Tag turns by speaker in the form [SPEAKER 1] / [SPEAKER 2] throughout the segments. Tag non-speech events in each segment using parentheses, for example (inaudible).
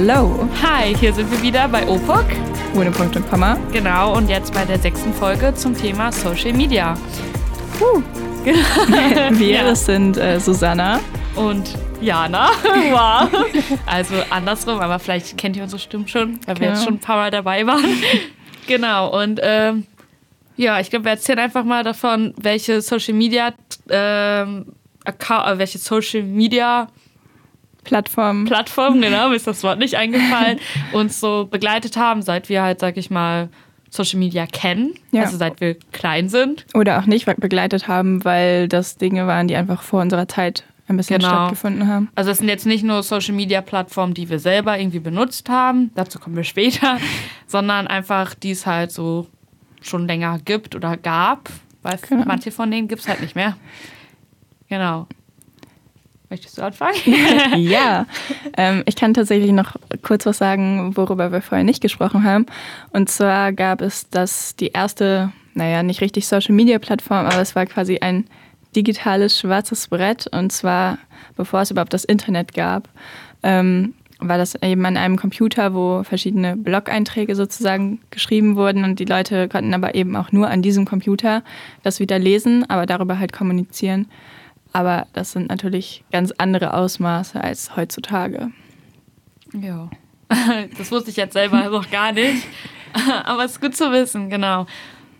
[SPEAKER 1] Hallo.
[SPEAKER 2] Hi, hier sind wir wieder bei OPOC.
[SPEAKER 1] Ohne Punkt und Komma.
[SPEAKER 2] Genau, und jetzt bei der sechsten Folge zum Thema Social Media.
[SPEAKER 1] Uh. (laughs) wir, ja. sind äh, Susanna.
[SPEAKER 2] Und Jana. (laughs) Wow. Also andersrum, aber vielleicht kennt ihr unsere Stimmen schon, weil genau. wir jetzt schon ein paar Mal dabei waren. (laughs) genau, und ähm, ja, ich glaube, wir erzählen einfach mal davon, welche Social Media, ähm, Account, äh, welche Social Media
[SPEAKER 1] Plattformen.
[SPEAKER 2] Plattformen, (laughs) genau, mir ist das Wort nicht eingefallen, uns so begleitet haben, seit wir halt, sag ich mal, Social Media kennen, ja. also seit wir klein sind.
[SPEAKER 1] Oder auch nicht begleitet haben, weil das Dinge waren, die einfach vor unserer Zeit ein bisschen genau. stattgefunden haben.
[SPEAKER 2] Also es sind jetzt nicht nur Social Media Plattformen, die wir selber irgendwie benutzt haben, dazu kommen wir später, (laughs) sondern einfach, die es halt so schon länger gibt oder gab, weil genau. manche von denen gibt es halt nicht mehr. Genau. Möchtest du anfangen? (laughs)
[SPEAKER 1] ja, ähm, ich kann tatsächlich noch kurz was sagen, worüber wir vorher nicht gesprochen haben. Und zwar gab es das die erste, naja, nicht richtig Social Media Plattform, aber es war quasi ein digitales schwarzes Brett. Und zwar, bevor es überhaupt das Internet gab, ähm, war das eben an einem Computer, wo verschiedene Blog-Einträge sozusagen geschrieben wurden und die Leute konnten aber eben auch nur an diesem Computer das wieder lesen, aber darüber halt kommunizieren. Aber das sind natürlich ganz andere Ausmaße als heutzutage.
[SPEAKER 2] Ja, (laughs) das wusste ich jetzt selber (laughs) noch gar nicht. (laughs) Aber es ist gut zu wissen, genau.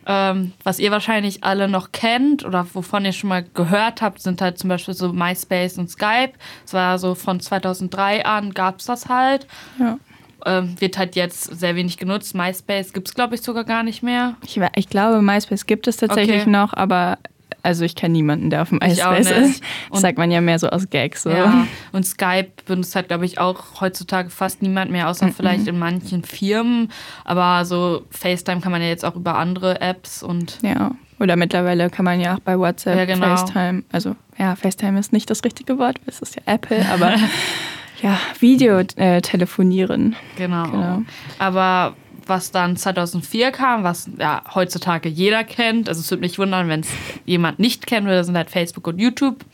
[SPEAKER 2] Ähm, was ihr wahrscheinlich alle noch kennt oder wovon ihr schon mal gehört habt, sind halt zum Beispiel so MySpace und Skype. Es war so von 2003 an gab es das halt. Ja. Ähm, wird halt jetzt sehr wenig genutzt. MySpace gibt es, glaube ich, sogar gar nicht mehr.
[SPEAKER 1] Ich, ich glaube, MySpace gibt es tatsächlich okay. noch, aber also ich kenne niemanden, der auf dem MySpace ist. Das sagt man ja mehr so aus Gags. So. Ja.
[SPEAKER 2] Und Skype benutzt halt, glaube ich, auch heutzutage fast niemand mehr, außer mhm. vielleicht in manchen Firmen. Aber so FaceTime kann man ja jetzt auch über andere Apps und.
[SPEAKER 1] Ja. Oder mittlerweile kann man ja auch bei WhatsApp ja, genau. FaceTime, also ja, FaceTime ist nicht das richtige Wort, es ist ja Apple, aber (laughs) ja, Video äh, telefonieren.
[SPEAKER 2] Genau. genau. Aber was dann 2004 kam, was ja heutzutage jeder kennt. Also es würde mich wundern, wenn es jemand nicht kennen würde, sind halt Facebook und YouTube.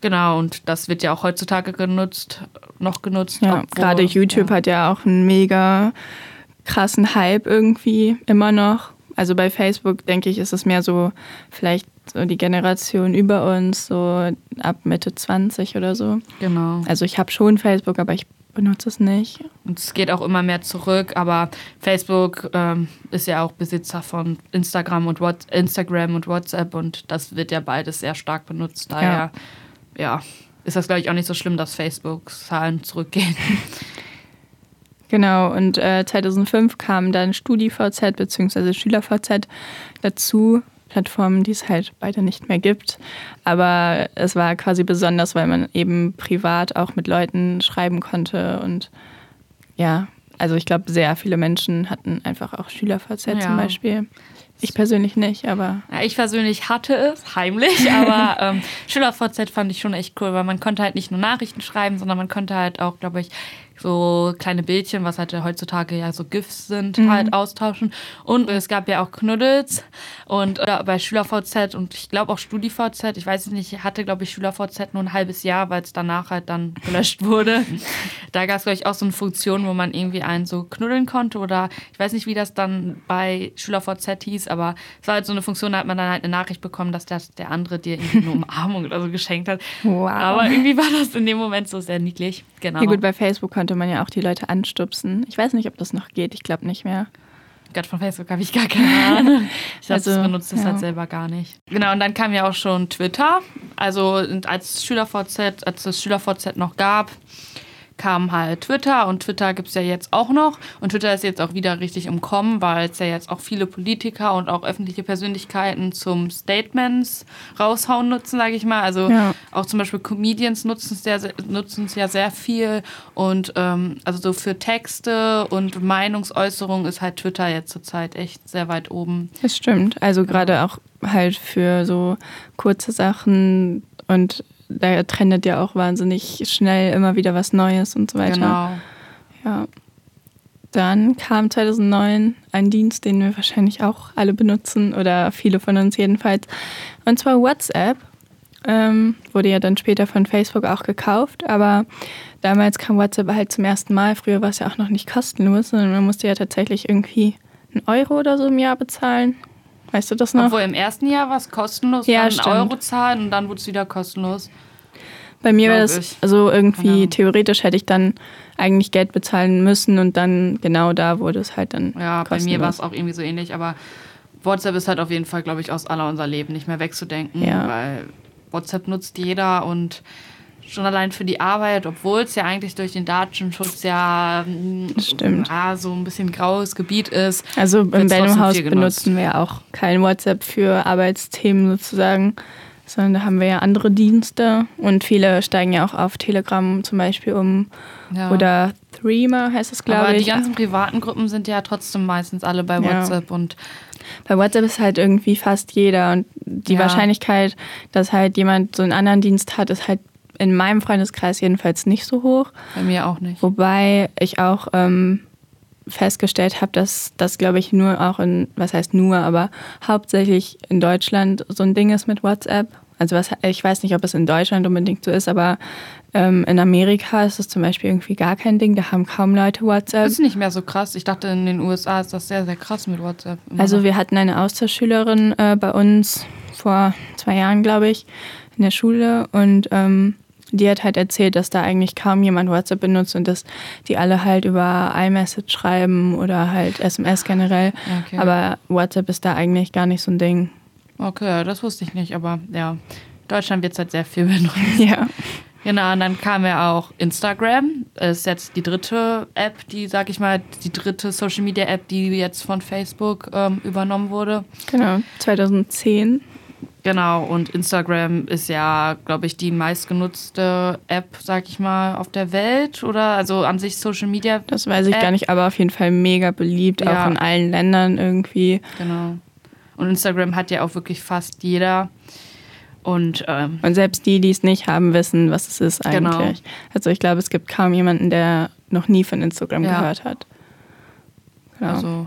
[SPEAKER 2] Genau, und das wird ja auch heutzutage genutzt, noch genutzt.
[SPEAKER 1] Ja, gerade YouTube ja. hat ja auch einen mega krassen Hype irgendwie immer noch. Also bei Facebook, denke ich, ist es mehr so vielleicht so die Generation über uns, so ab Mitte 20 oder so.
[SPEAKER 2] Genau.
[SPEAKER 1] Also ich habe schon Facebook, aber ich benutze es nicht.
[SPEAKER 2] Und es geht auch immer mehr zurück, aber Facebook ähm, ist ja auch Besitzer von Instagram und, What Instagram und WhatsApp und das wird ja beides sehr stark benutzt. Daher ja, ja ist das, glaube ich, auch nicht so schlimm, dass Facebook-Zahlen zurückgehen. (laughs)
[SPEAKER 1] Genau, und äh, 2005 kam dann StudiVZ bzw. SchülerVZ dazu. Plattformen, die es halt beide nicht mehr gibt. Aber es war quasi besonders, weil man eben privat auch mit Leuten schreiben konnte. Und ja, also ich glaube, sehr viele Menschen hatten einfach auch SchülerVZ ja. zum Beispiel. Ich persönlich nicht, aber.
[SPEAKER 2] Ja, ich persönlich hatte es, heimlich, (laughs) aber ähm, SchülerVZ fand ich schon echt cool, weil man konnte halt nicht nur Nachrichten schreiben, sondern man konnte halt auch, glaube ich, so kleine Bildchen, was halt heutzutage ja so GIFs sind, mhm. halt austauschen. Und es gab ja auch Knuddels und äh, bei SchülerVZ und ich glaube auch StudiVZ, ich weiß es nicht, hatte glaube ich SchülerVZ nur ein halbes Jahr, weil es danach halt dann (laughs) gelöscht wurde. da gab es glaube ich auch so eine Funktion, wo man irgendwie einen so knuddeln konnte oder ich weiß nicht, wie das dann bei SchülerVZ hieß, aber es war halt so eine Funktion, da hat man dann halt eine Nachricht bekommen, dass der, der andere dir irgendwie eine (laughs) Umarmung oder so geschenkt hat. Wow. Aber irgendwie war das in dem Moment so sehr niedlich. Genau.
[SPEAKER 1] Ja gut, bei Facebook konnte man ja auch die Leute anstupsen. Ich weiß nicht, ob das noch geht. Ich glaube nicht mehr.
[SPEAKER 2] Gott, von Facebook habe ich gar keine Ahnung. Ich also, das benutzt das ja. halt selber gar nicht. Genau, und dann kam ja auch schon Twitter. Also als SchülerVZ, als es SchülerVZ noch gab, kam halt Twitter und Twitter gibt es ja jetzt auch noch. Und Twitter ist jetzt auch wieder richtig im Kommen, weil es ja jetzt auch viele Politiker und auch öffentliche Persönlichkeiten zum Statements raushauen nutzen, sage ich mal. Also ja. auch zum Beispiel Comedians nutzen es nutzen es ja sehr viel. Und ähm, also so für Texte und Meinungsäußerung ist halt Twitter jetzt zurzeit echt sehr weit oben.
[SPEAKER 1] Das stimmt. Also gerade auch halt für so kurze Sachen und da trendet ja auch wahnsinnig schnell immer wieder was Neues und so weiter.
[SPEAKER 2] Genau.
[SPEAKER 1] Ja. Dann kam 2009 ein Dienst, den wir wahrscheinlich auch alle benutzen oder viele von uns jedenfalls, und zwar WhatsApp. ähm, wurde ja dann später von Facebook auch gekauft, aber damals kam WhatsApp halt zum ersten Mal. Früher war es ja auch noch nicht kostenlos, sondern man musste ja tatsächlich irgendwie einen Euro oder so im Jahr bezahlen. Weißt du das noch?
[SPEAKER 2] Obwohl im ersten Jahr war es kostenlos,
[SPEAKER 1] Ja,
[SPEAKER 2] dann
[SPEAKER 1] stimmt.
[SPEAKER 2] Euro zahlen und dann wurde es wieder kostenlos.
[SPEAKER 1] Bei mir war
[SPEAKER 2] glaub
[SPEAKER 1] das,
[SPEAKER 2] ich.
[SPEAKER 1] also irgendwie
[SPEAKER 2] Ahnung.
[SPEAKER 1] theoretisch hätte ich dann eigentlich Geld bezahlen müssen und dann genau da wurde es halt dann
[SPEAKER 2] Ja, bei
[SPEAKER 1] kostenlos.
[SPEAKER 2] mir war es auch irgendwie so ähnlich, aber WhatsApp ist halt auf jeden Fall, glaube ich, aus aller unser Leben nicht mehr wegzudenken,
[SPEAKER 1] Ja.
[SPEAKER 2] weil WhatsApp nutzt jeder und schon allein für die Arbeit, obwohl es ja eigentlich durch den Datenschutz ja, mm,
[SPEAKER 1] Stimmt.
[SPEAKER 2] ja so ein bisschen graues Gebiet ist.
[SPEAKER 1] Also im Bellum-Haus benutzen wir auch kein WhatsApp für Arbeitsthemen sozusagen, sondern da haben wir ja andere Dienste und viele steigen ja auch auf Telegram zum Beispiel um
[SPEAKER 2] Ja.
[SPEAKER 1] oder Threema heißt es, glaube
[SPEAKER 2] aber
[SPEAKER 1] ich.
[SPEAKER 2] die ganzen privaten Gruppen sind ja trotzdem meistens alle bei
[SPEAKER 1] Ja.
[SPEAKER 2] WhatsApp und
[SPEAKER 1] Bei WhatsApp ist halt irgendwie fast jeder und die
[SPEAKER 2] Ja.
[SPEAKER 1] Wahrscheinlichkeit, dass halt jemand so einen anderen Dienst hat, ist halt in meinem Freundeskreis jedenfalls nicht so hoch.
[SPEAKER 2] bei mir auch nicht.
[SPEAKER 1] Wobei ich auch ähm, festgestellt habe, dass das, glaube ich, nur auch in, was heißt nur, aber hauptsächlich in Deutschland so ein Ding ist mit WhatsApp. Also was, ich weiß nicht, ob es in Deutschland unbedingt so ist, aber ähm, in Amerika ist es zum Beispiel irgendwie gar kein Ding. Da haben kaum Leute WhatsApp.
[SPEAKER 2] Das ist nicht mehr so krass. Ich dachte, in den USA ist das sehr, sehr krass mit WhatsApp. Immer
[SPEAKER 1] Also wir hatten eine Austauschschülerin äh, bei uns vor zwei Jahren, glaube ich, in der Schule und ähm, die hat halt erzählt, dass da eigentlich kaum jemand WhatsApp benutzt und dass die alle halt über iMessage schreiben oder halt SMS generell.
[SPEAKER 2] Okay.
[SPEAKER 1] Aber WhatsApp ist da eigentlich gar nicht so ein Ding.
[SPEAKER 2] Okay, das wusste ich nicht, aber ja. Deutschland wird halt sehr viel (laughs) benutzt.
[SPEAKER 1] Ja.
[SPEAKER 2] Genau, und dann kam ja auch Instagram. Das ist jetzt die dritte App, die, sag ich mal, die dritte Social Media App, die jetzt von Facebook ähm, übernommen wurde.
[SPEAKER 1] Genau. 2010.
[SPEAKER 2] Genau, und Instagram ist ja, glaube ich, die meistgenutzte App, sag ich mal, auf der Welt oder also an sich Social Media.
[SPEAKER 1] Das weiß ich
[SPEAKER 2] App.
[SPEAKER 1] gar nicht, aber auf jeden Fall mega beliebt,
[SPEAKER 2] Ja.
[SPEAKER 1] auch in allen Ländern irgendwie.
[SPEAKER 2] Genau. Und Instagram hat ja auch wirklich fast jeder. Und ähm,
[SPEAKER 1] Und selbst die, die es nicht haben, wissen, was es ist
[SPEAKER 2] Genau.
[SPEAKER 1] eigentlich. Also ich glaube, es gibt kaum jemanden, der noch nie von Instagram
[SPEAKER 2] Ja.
[SPEAKER 1] gehört hat. Genau.
[SPEAKER 2] Also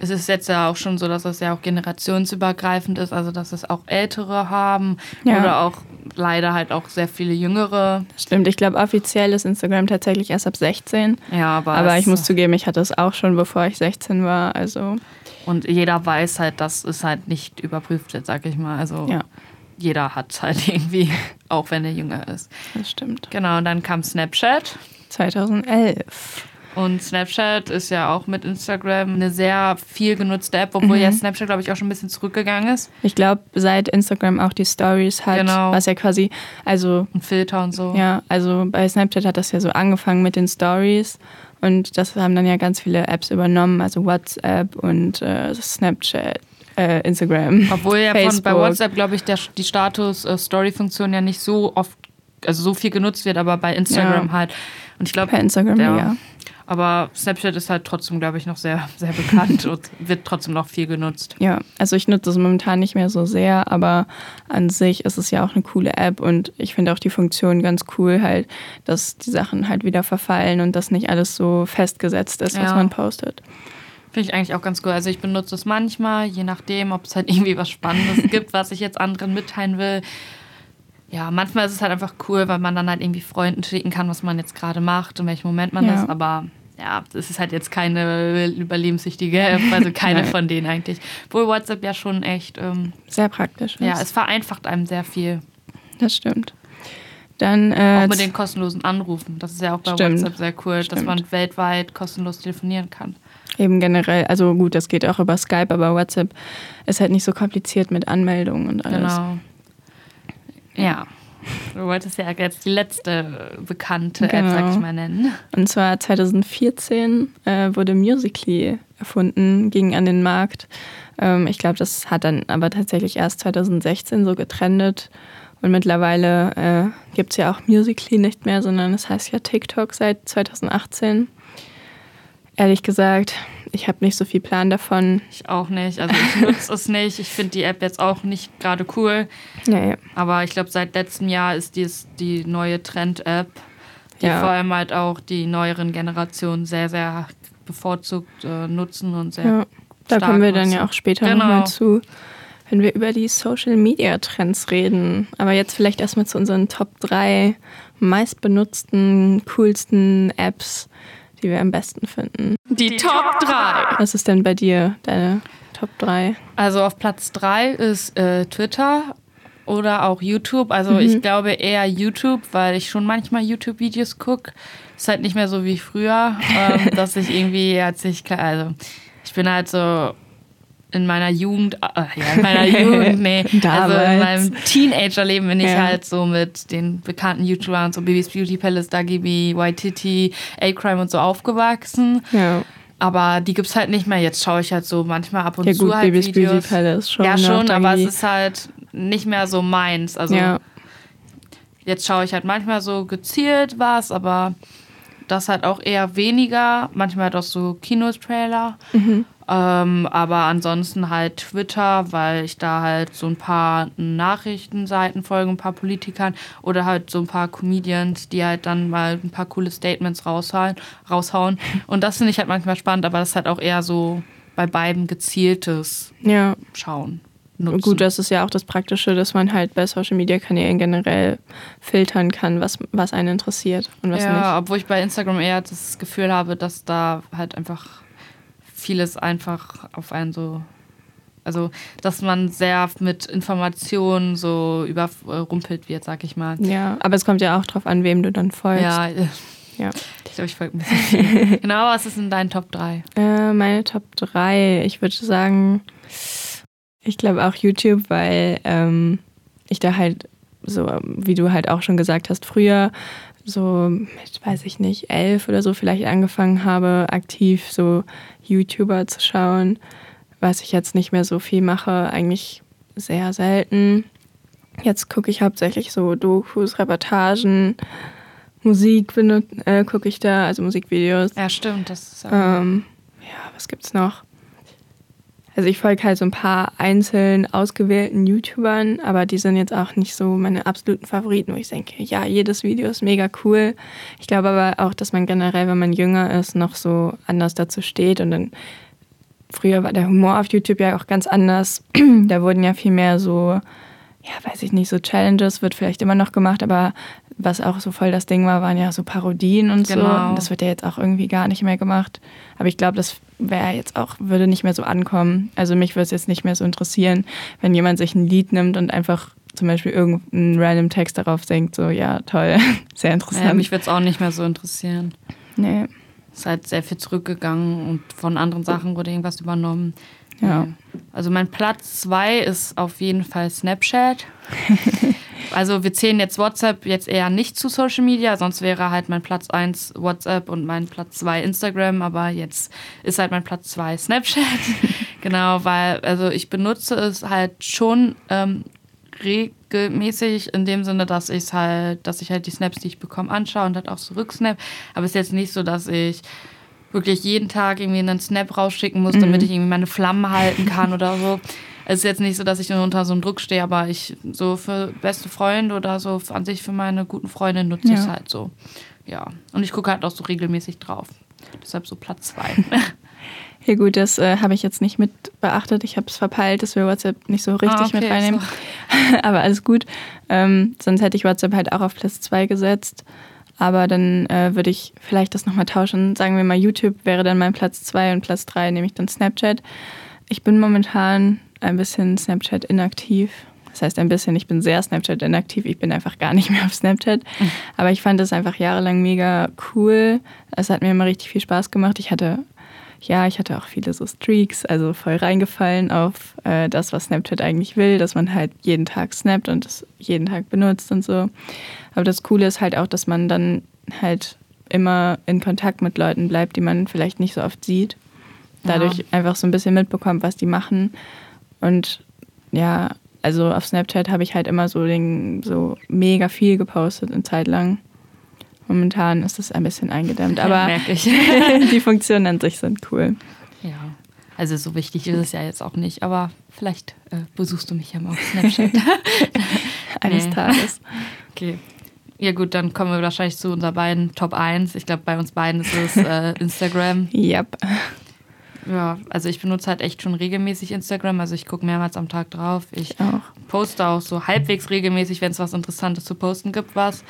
[SPEAKER 2] es ist jetzt ja auch schon so, dass es ja auch generationsübergreifend ist, also dass es auch Ältere haben
[SPEAKER 1] Ja.
[SPEAKER 2] oder auch leider halt auch sehr viele Jüngere.
[SPEAKER 1] Stimmt, ich glaube, offiziell ist Instagram tatsächlich erst ab 16.
[SPEAKER 2] Ja, aber,
[SPEAKER 1] Aber
[SPEAKER 2] es-
[SPEAKER 1] ich muss zugeben, ich hatte es auch schon, bevor ich 16 war. Also,
[SPEAKER 2] und jeder weiß halt, dass es halt nicht überprüft wird, sag ich mal. Also
[SPEAKER 1] ja,
[SPEAKER 2] jeder hat halt (laughs) irgendwie, auch wenn er jünger ist.
[SPEAKER 1] das stimmt.
[SPEAKER 2] Genau, und dann kam Snapchat.
[SPEAKER 1] 2011.
[SPEAKER 2] Und Snapchat ist ja auch mit Instagram eine sehr viel genutzte App, obwohl
[SPEAKER 1] Mhm.
[SPEAKER 2] ja Snapchat, glaube ich, auch schon ein bisschen zurückgegangen ist.
[SPEAKER 1] Ich glaube, seit Instagram auch die Stories hat,
[SPEAKER 2] Genau.
[SPEAKER 1] was ja quasi, also
[SPEAKER 2] Und Filter und so.
[SPEAKER 1] ja, also bei Snapchat hat das ja so angefangen mit den Stories und das haben dann ja ganz viele Apps übernommen, also WhatsApp und äh, Snapchat, äh, Instagram.
[SPEAKER 2] Obwohl ja von, bei. WhatsApp, glaube ich, der, die Status-Story-Funktion ja nicht so oft, also so viel genutzt wird, aber bei Instagram
[SPEAKER 1] Ja.
[SPEAKER 2] halt. Und ich glaube,
[SPEAKER 1] Bei Instagram,
[SPEAKER 2] ja.
[SPEAKER 1] ja.
[SPEAKER 2] Aber Snapchat ist halt trotzdem, glaube ich, noch sehr, sehr bekannt (laughs) und wird trotzdem noch viel genutzt.
[SPEAKER 1] Ja, also ich nutze es momentan nicht mehr so sehr, aber an sich ist es ja auch eine coole App und ich finde auch die Funktion ganz cool, halt, dass die Sachen halt wieder verfallen und dass nicht alles so festgesetzt ist, was
[SPEAKER 2] Ja.
[SPEAKER 1] man postet.
[SPEAKER 2] Finde ich eigentlich auch ganz cool. Also ich benutze es manchmal, je nachdem, ob es halt (laughs) irgendwie was Spannendes gibt, was ich jetzt anderen mitteilen will. Ja, manchmal ist es halt einfach cool, weil man dann halt irgendwie Freunden schicken kann, was man jetzt gerade macht, in welchem Moment man
[SPEAKER 1] Ja.
[SPEAKER 2] ist. Aber ja, es ist halt jetzt keine überlebenswichtige App, also keine (laughs) von denen eigentlich. Obwohl WhatsApp ja schon echt, ähm,
[SPEAKER 1] Sehr praktisch. Ist.
[SPEAKER 2] ja, es vereinfacht einem sehr viel.
[SPEAKER 1] das stimmt. Dann äh,
[SPEAKER 2] Auch mit den kostenlosen Anrufen. Das ist ja auch bei
[SPEAKER 1] Stimmt.
[SPEAKER 2] WhatsApp sehr cool, dass
[SPEAKER 1] Stimmt.
[SPEAKER 2] man weltweit kostenlos telefonieren kann.
[SPEAKER 1] eben generell, also gut, das geht auch über Skype, aber WhatsApp ist halt nicht so kompliziert mit Anmeldungen und alles.
[SPEAKER 2] Genau. Ja. Du wolltest ja jetzt die letzte bekannte App,
[SPEAKER 1] Genau.
[SPEAKER 2] sag ich mal, nennen.
[SPEAKER 1] Und zwar 2014 äh, wurde Musically erfunden, ging an den Markt. Ähm, ich glaube, das hat dann aber tatsächlich erst 2016 so getrendet. Und mittlerweile äh, gibt es ja auch Musically nicht mehr, sondern es heißt ja TikTok seit 2018. Ehrlich gesagt, ich habe nicht so viel Plan davon.
[SPEAKER 2] Ich auch nicht. Also ich nutze es nicht. Ich finde die App jetzt auch nicht gerade cool.
[SPEAKER 1] Ja, ja.
[SPEAKER 2] Aber ich glaube, seit letztem Jahr ist dies die neue Trend-App, die
[SPEAKER 1] Ja.
[SPEAKER 2] vor allem halt auch die neueren Generationen sehr, sehr bevorzugt äh, nutzen und sehr
[SPEAKER 1] ja. Da kommen wir dann
[SPEAKER 2] nutzen.
[SPEAKER 1] ja auch später
[SPEAKER 2] Genau.
[SPEAKER 1] nochmal zu. wenn wir über die Social Media Trends reden. Aber jetzt vielleicht erstmal zu unseren Top 3 meistbenutzten, coolsten Apps, die wir am besten finden.
[SPEAKER 2] Die Top 3.
[SPEAKER 1] Was ist denn bei dir deine Top 3?
[SPEAKER 2] Also auf Platz 3 ist äh, Twitter oder auch YouTube. Also mhm. ich glaube eher YouTube, weil ich schon manchmal YouTube-Videos gucke. Ist halt nicht mehr so wie früher, (laughs) ähm, dass ich irgendwie, als ich, also ich bin halt so in meiner Jugend, äh, ja, in meiner Jugend, (laughs) nee, also in meinem Teenagerleben bin ich ja. halt so mit den bekannten YouTubern, so Baby's Beauty Palace, Dagi B, Waititi, A-Crime und so aufgewachsen. Ja. Aber die gibt's halt nicht mehr. Jetzt schaue ich halt so manchmal ab und ja, zu gut, halt Baby's Videos. Beauty Palace schon. Ja, ne, schon, aber es ist halt nicht mehr so meins. Also ja. jetzt schaue ich halt manchmal so gezielt was, aber das halt auch eher weniger. Manchmal halt auch so Kinotrailer. Mhm. Ähm, aber ansonsten halt Twitter, weil ich da halt so ein paar Nachrichtenseiten folge, ein paar Politikern oder halt so ein paar Comedians, die halt dann mal ein paar coole Statements raushauen. raushauen. Und das finde ich halt manchmal spannend, aber das ist halt auch eher so bei beiden gezieltes ja. Schauen.
[SPEAKER 1] Nutzen. Gut, das ist ja auch das Praktische, dass man halt bei Social Media Kanälen generell filtern kann, was, was einen interessiert und was
[SPEAKER 2] ja,
[SPEAKER 1] nicht. Ja,
[SPEAKER 2] obwohl ich bei Instagram eher das Gefühl habe, dass da halt einfach vieles einfach auf einen so. Also, dass man sehr mit Informationen so überrumpelt wird, sag ich mal.
[SPEAKER 1] Ja, aber es kommt ja auch drauf an, wem du dann folgst.
[SPEAKER 2] Ja, ja. Ich glaube, ich folge ein bisschen (laughs) genau, was ist in deinen Top 3?
[SPEAKER 1] Äh, meine Top 3, ich würde sagen, ich glaube auch YouTube, weil ähm, ich da halt so, wie du halt auch schon gesagt hast, früher so mit, weiß ich nicht, elf oder so vielleicht angefangen habe, aktiv so YouTuber zu schauen, was ich jetzt nicht mehr so viel mache, eigentlich sehr selten. Jetzt gucke ich hauptsächlich so Dokus, Reportagen, Musik äh, gucke ich da, also Musikvideos.
[SPEAKER 2] Ja, stimmt. Das ist,
[SPEAKER 1] ähm, ja, was gibt's noch? Also ich folge halt so ein paar einzeln ausgewählten YouTubern, aber die sind jetzt auch nicht so meine absoluten Favoriten, wo ich denke, ja, jedes Video ist mega cool. Ich glaube aber auch, dass man generell, wenn man jünger ist, noch so anders dazu steht und dann früher war der Humor auf YouTube ja auch ganz anders. (clears throat) da wurden ja viel mehr so, ja, weiß ich nicht, so Challenges wird vielleicht immer noch gemacht, aber was auch so voll das Ding war, waren ja so Parodien und genau. so. Und das wird ja jetzt auch irgendwie gar nicht mehr gemacht. Aber ich glaube, das wäre jetzt auch, würde nicht mehr so ankommen. Also mich würde es jetzt nicht mehr so interessieren, wenn jemand sich ein Lied nimmt und einfach zum Beispiel irgendeinen random Text darauf denkt, so ja, toll, (laughs) sehr interessant. Ja,
[SPEAKER 2] mich würde es auch nicht mehr so interessieren.
[SPEAKER 1] Nee.
[SPEAKER 2] Es ist halt sehr viel zurückgegangen und von anderen Sachen wurde irgendwas übernommen.
[SPEAKER 1] Ja.
[SPEAKER 2] Also mein Platz zwei ist auf jeden Fall Snapchat. (laughs) Also wir zählen jetzt WhatsApp jetzt eher nicht zu Social Media, sonst wäre halt mein Platz 1 WhatsApp und mein Platz 2 Instagram, aber jetzt ist halt mein Platz 2 Snapchat. (laughs) genau, weil also ich benutze es halt schon ähm, regelmäßig in dem Sinne, dass ich halt, dass ich halt die Snaps, die ich bekomme, anschaue und halt auch so rücksnap. Aber es ist jetzt nicht so, dass ich wirklich jeden Tag irgendwie einen Snap rausschicken muss, damit mhm. ich irgendwie meine Flammen halten kann oder so es ist jetzt nicht so, dass ich unter so einem Druck stehe, aber ich so für beste Freunde oder so an sich für meine guten Freunde nutze ja. ich es halt so. Ja. Und ich gucke halt auch so regelmäßig drauf. Deshalb so Platz zwei. (laughs) (laughs)
[SPEAKER 1] Ja gut, das äh, habe ich jetzt nicht mit beachtet. Ich habe es verpeilt, dass wir WhatsApp nicht so richtig ah, okay, mit reinnehmen. So. (laughs) Aber alles gut. Ähm, sonst hätte ich WhatsApp halt auch auf Platz zwei gesetzt. Aber dann äh, würde ich vielleicht das nochmal tauschen. Sagen wir mal, YouTube wäre dann mein Platz zwei und Platz drei nehme ich dann Snapchat. Ich bin momentan ein bisschen Snapchat inaktiv. Das heißt ein bisschen, ich bin sehr Snapchat inaktiv. Ich bin einfach gar nicht mehr auf Snapchat. Aber ich fand es einfach jahrelang mega cool. Es hat mir immer richtig viel Spaß gemacht. Ich hatte, ja, ich hatte auch viele so Streaks, also voll reingefallen auf äh, das, was Snapchat eigentlich will, dass man halt jeden Tag snappt und es jeden Tag benutzt und so. Aber das Coole ist halt auch, dass man dann halt immer in Kontakt mit Leuten bleibt, die man vielleicht nicht so oft sieht. Dadurch ja. einfach so ein bisschen mitbekommt, was die machen und ja, also auf Snapchat habe ich halt immer so, den, so mega viel gepostet eine Zeit lang. Momentan ist das ein bisschen eingedämmt, aber
[SPEAKER 2] ja, (laughs)
[SPEAKER 1] die Funktionen an sich sind cool.
[SPEAKER 2] Ja, also so wichtig ist es ja jetzt auch nicht, aber vielleicht äh, besuchst du mich ja mal auf Snapchat. (laughs)
[SPEAKER 1] Eines nee. Tages.
[SPEAKER 2] Okay. Ja gut, dann kommen wir wahrscheinlich zu unseren beiden Top 1. Ich glaube, bei uns beiden ist es äh, Instagram. (laughs)
[SPEAKER 1] Yep.
[SPEAKER 2] Ja, also ich benutze halt echt schon regelmäßig Instagram. Also ich gucke mehrmals am Tag drauf. Ich auch. poste auch so halbwegs regelmäßig, wenn es was Interessantes zu posten gibt, was.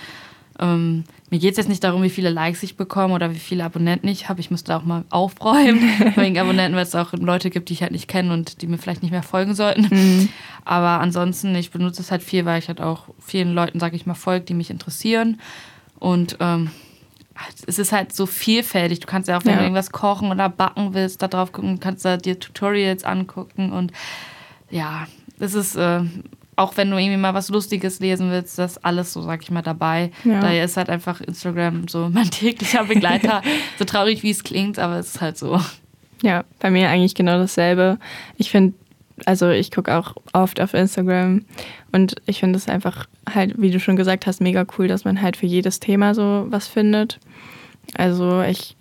[SPEAKER 2] Ähm, mir geht es jetzt nicht darum, wie viele Likes ich bekomme oder wie viele Abonnenten ich habe. Ich müsste auch mal aufräumen (laughs) wegen Abonnenten, weil es auch Leute gibt, die ich halt nicht kenne und die mir vielleicht nicht mehr folgen sollten. Mhm. Aber ansonsten, ich benutze es halt viel, weil ich halt auch vielen Leuten, sage ich mal, folge, die mich interessieren. Und ähm, es ist halt so vielfältig. Du kannst ja auch, wenn ja. du irgendwas kochen oder backen willst, da drauf gucken, kannst da dir Tutorials angucken und ja, es ist äh, auch wenn du irgendwie mal was Lustiges lesen willst, das ist alles so, sag ich mal, dabei. Ja. Daher ist halt einfach Instagram so mein (laughs) täglicher Begleiter. so traurig, wie es klingt, aber es ist halt so.
[SPEAKER 1] Ja, bei mir eigentlich genau dasselbe. Ich finde, also ich gucke auch oft auf Instagram und ich finde es einfach halt, wie du schon gesagt hast, mega cool, dass man halt für jedes Thema so was findet. Also ich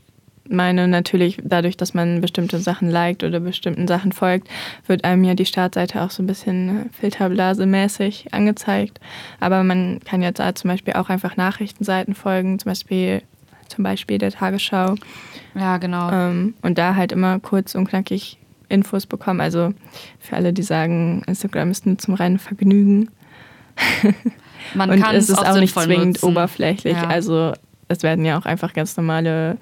[SPEAKER 1] meine, natürlich dadurch, dass man bestimmte Sachen liked oder bestimmten Sachen folgt, wird einem ja die Startseite auch so ein bisschen filterblasemäßig angezeigt. Aber man kann jetzt da zum Beispiel auch einfach Nachrichtenseiten folgen, zum Beispiel, zum Beispiel der Tagesschau.
[SPEAKER 2] Ja, genau.
[SPEAKER 1] Ähm, und da halt immer kurz und knackig Infos bekommen. Also für alle, die sagen, Instagram ist nur zum reinen Vergnügen. Man und es ist auch, auch nicht zwingend nutzen. oberflächlich. Ja. Also es werden ja auch einfach ganz normale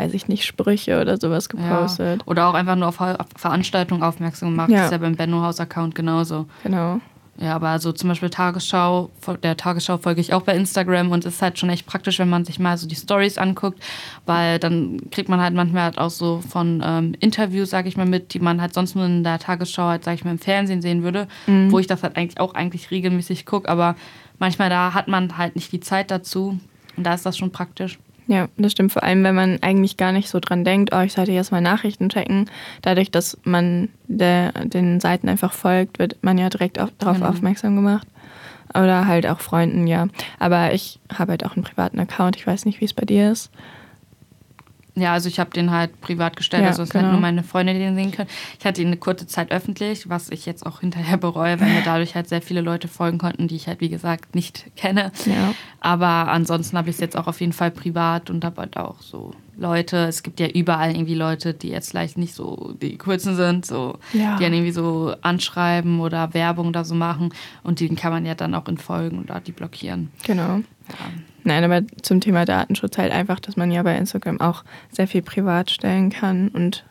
[SPEAKER 1] weiß ich nicht, Sprüche oder sowas gepostet.
[SPEAKER 2] Ja. Oder auch einfach nur auf Veranstaltungen aufmerksam gemacht. Ja. Das ist ja beim Benno-Haus-Account genauso.
[SPEAKER 1] Genau.
[SPEAKER 2] Ja, aber so zum Beispiel Tagesschau, der Tagesschau folge ich auch bei Instagram und es ist halt schon echt praktisch, wenn man sich mal so die Stories anguckt, weil dann kriegt man halt manchmal halt auch so von ähm, Interviews, sage ich mal, mit, die man halt sonst nur in der Tagesschau halt, sage ich mal, im Fernsehen sehen würde, mhm. wo ich das halt eigentlich auch eigentlich regelmäßig gucke, aber manchmal da hat man halt nicht die Zeit dazu und da ist das schon praktisch.
[SPEAKER 1] Ja, das stimmt. Vor allem, wenn man eigentlich gar nicht so dran denkt, oh, ich sollte jetzt mal Nachrichten checken. Dadurch, dass man der, den Seiten einfach folgt, wird man ja direkt auf, darauf genau. aufmerksam gemacht. Oder halt auch Freunden, ja. Aber ich habe halt auch einen privaten Account. Ich weiß nicht, wie es bei dir ist.
[SPEAKER 2] Ja, also ich habe den halt privat gestellt, ja, also es genau. halt nur meine Freunde den sehen können. Ich hatte ihn eine kurze Zeit öffentlich, was ich jetzt auch hinterher (laughs) bereue, weil mir dadurch halt sehr viele Leute folgen konnten, die ich halt wie gesagt nicht kenne. Ja. Aber ansonsten habe ich es jetzt auch auf jeden Fall privat und habe halt auch so Leute, es gibt ja überall irgendwie Leute, die jetzt vielleicht nicht so die kurzen sind, so ja. die dann irgendwie so anschreiben oder Werbung da so machen und den kann man ja dann auch entfolgen oder die blockieren.
[SPEAKER 1] Genau. Nein, aber zum Thema Datenschutz halt einfach, dass man ja bei Instagram auch sehr viel privat stellen kann und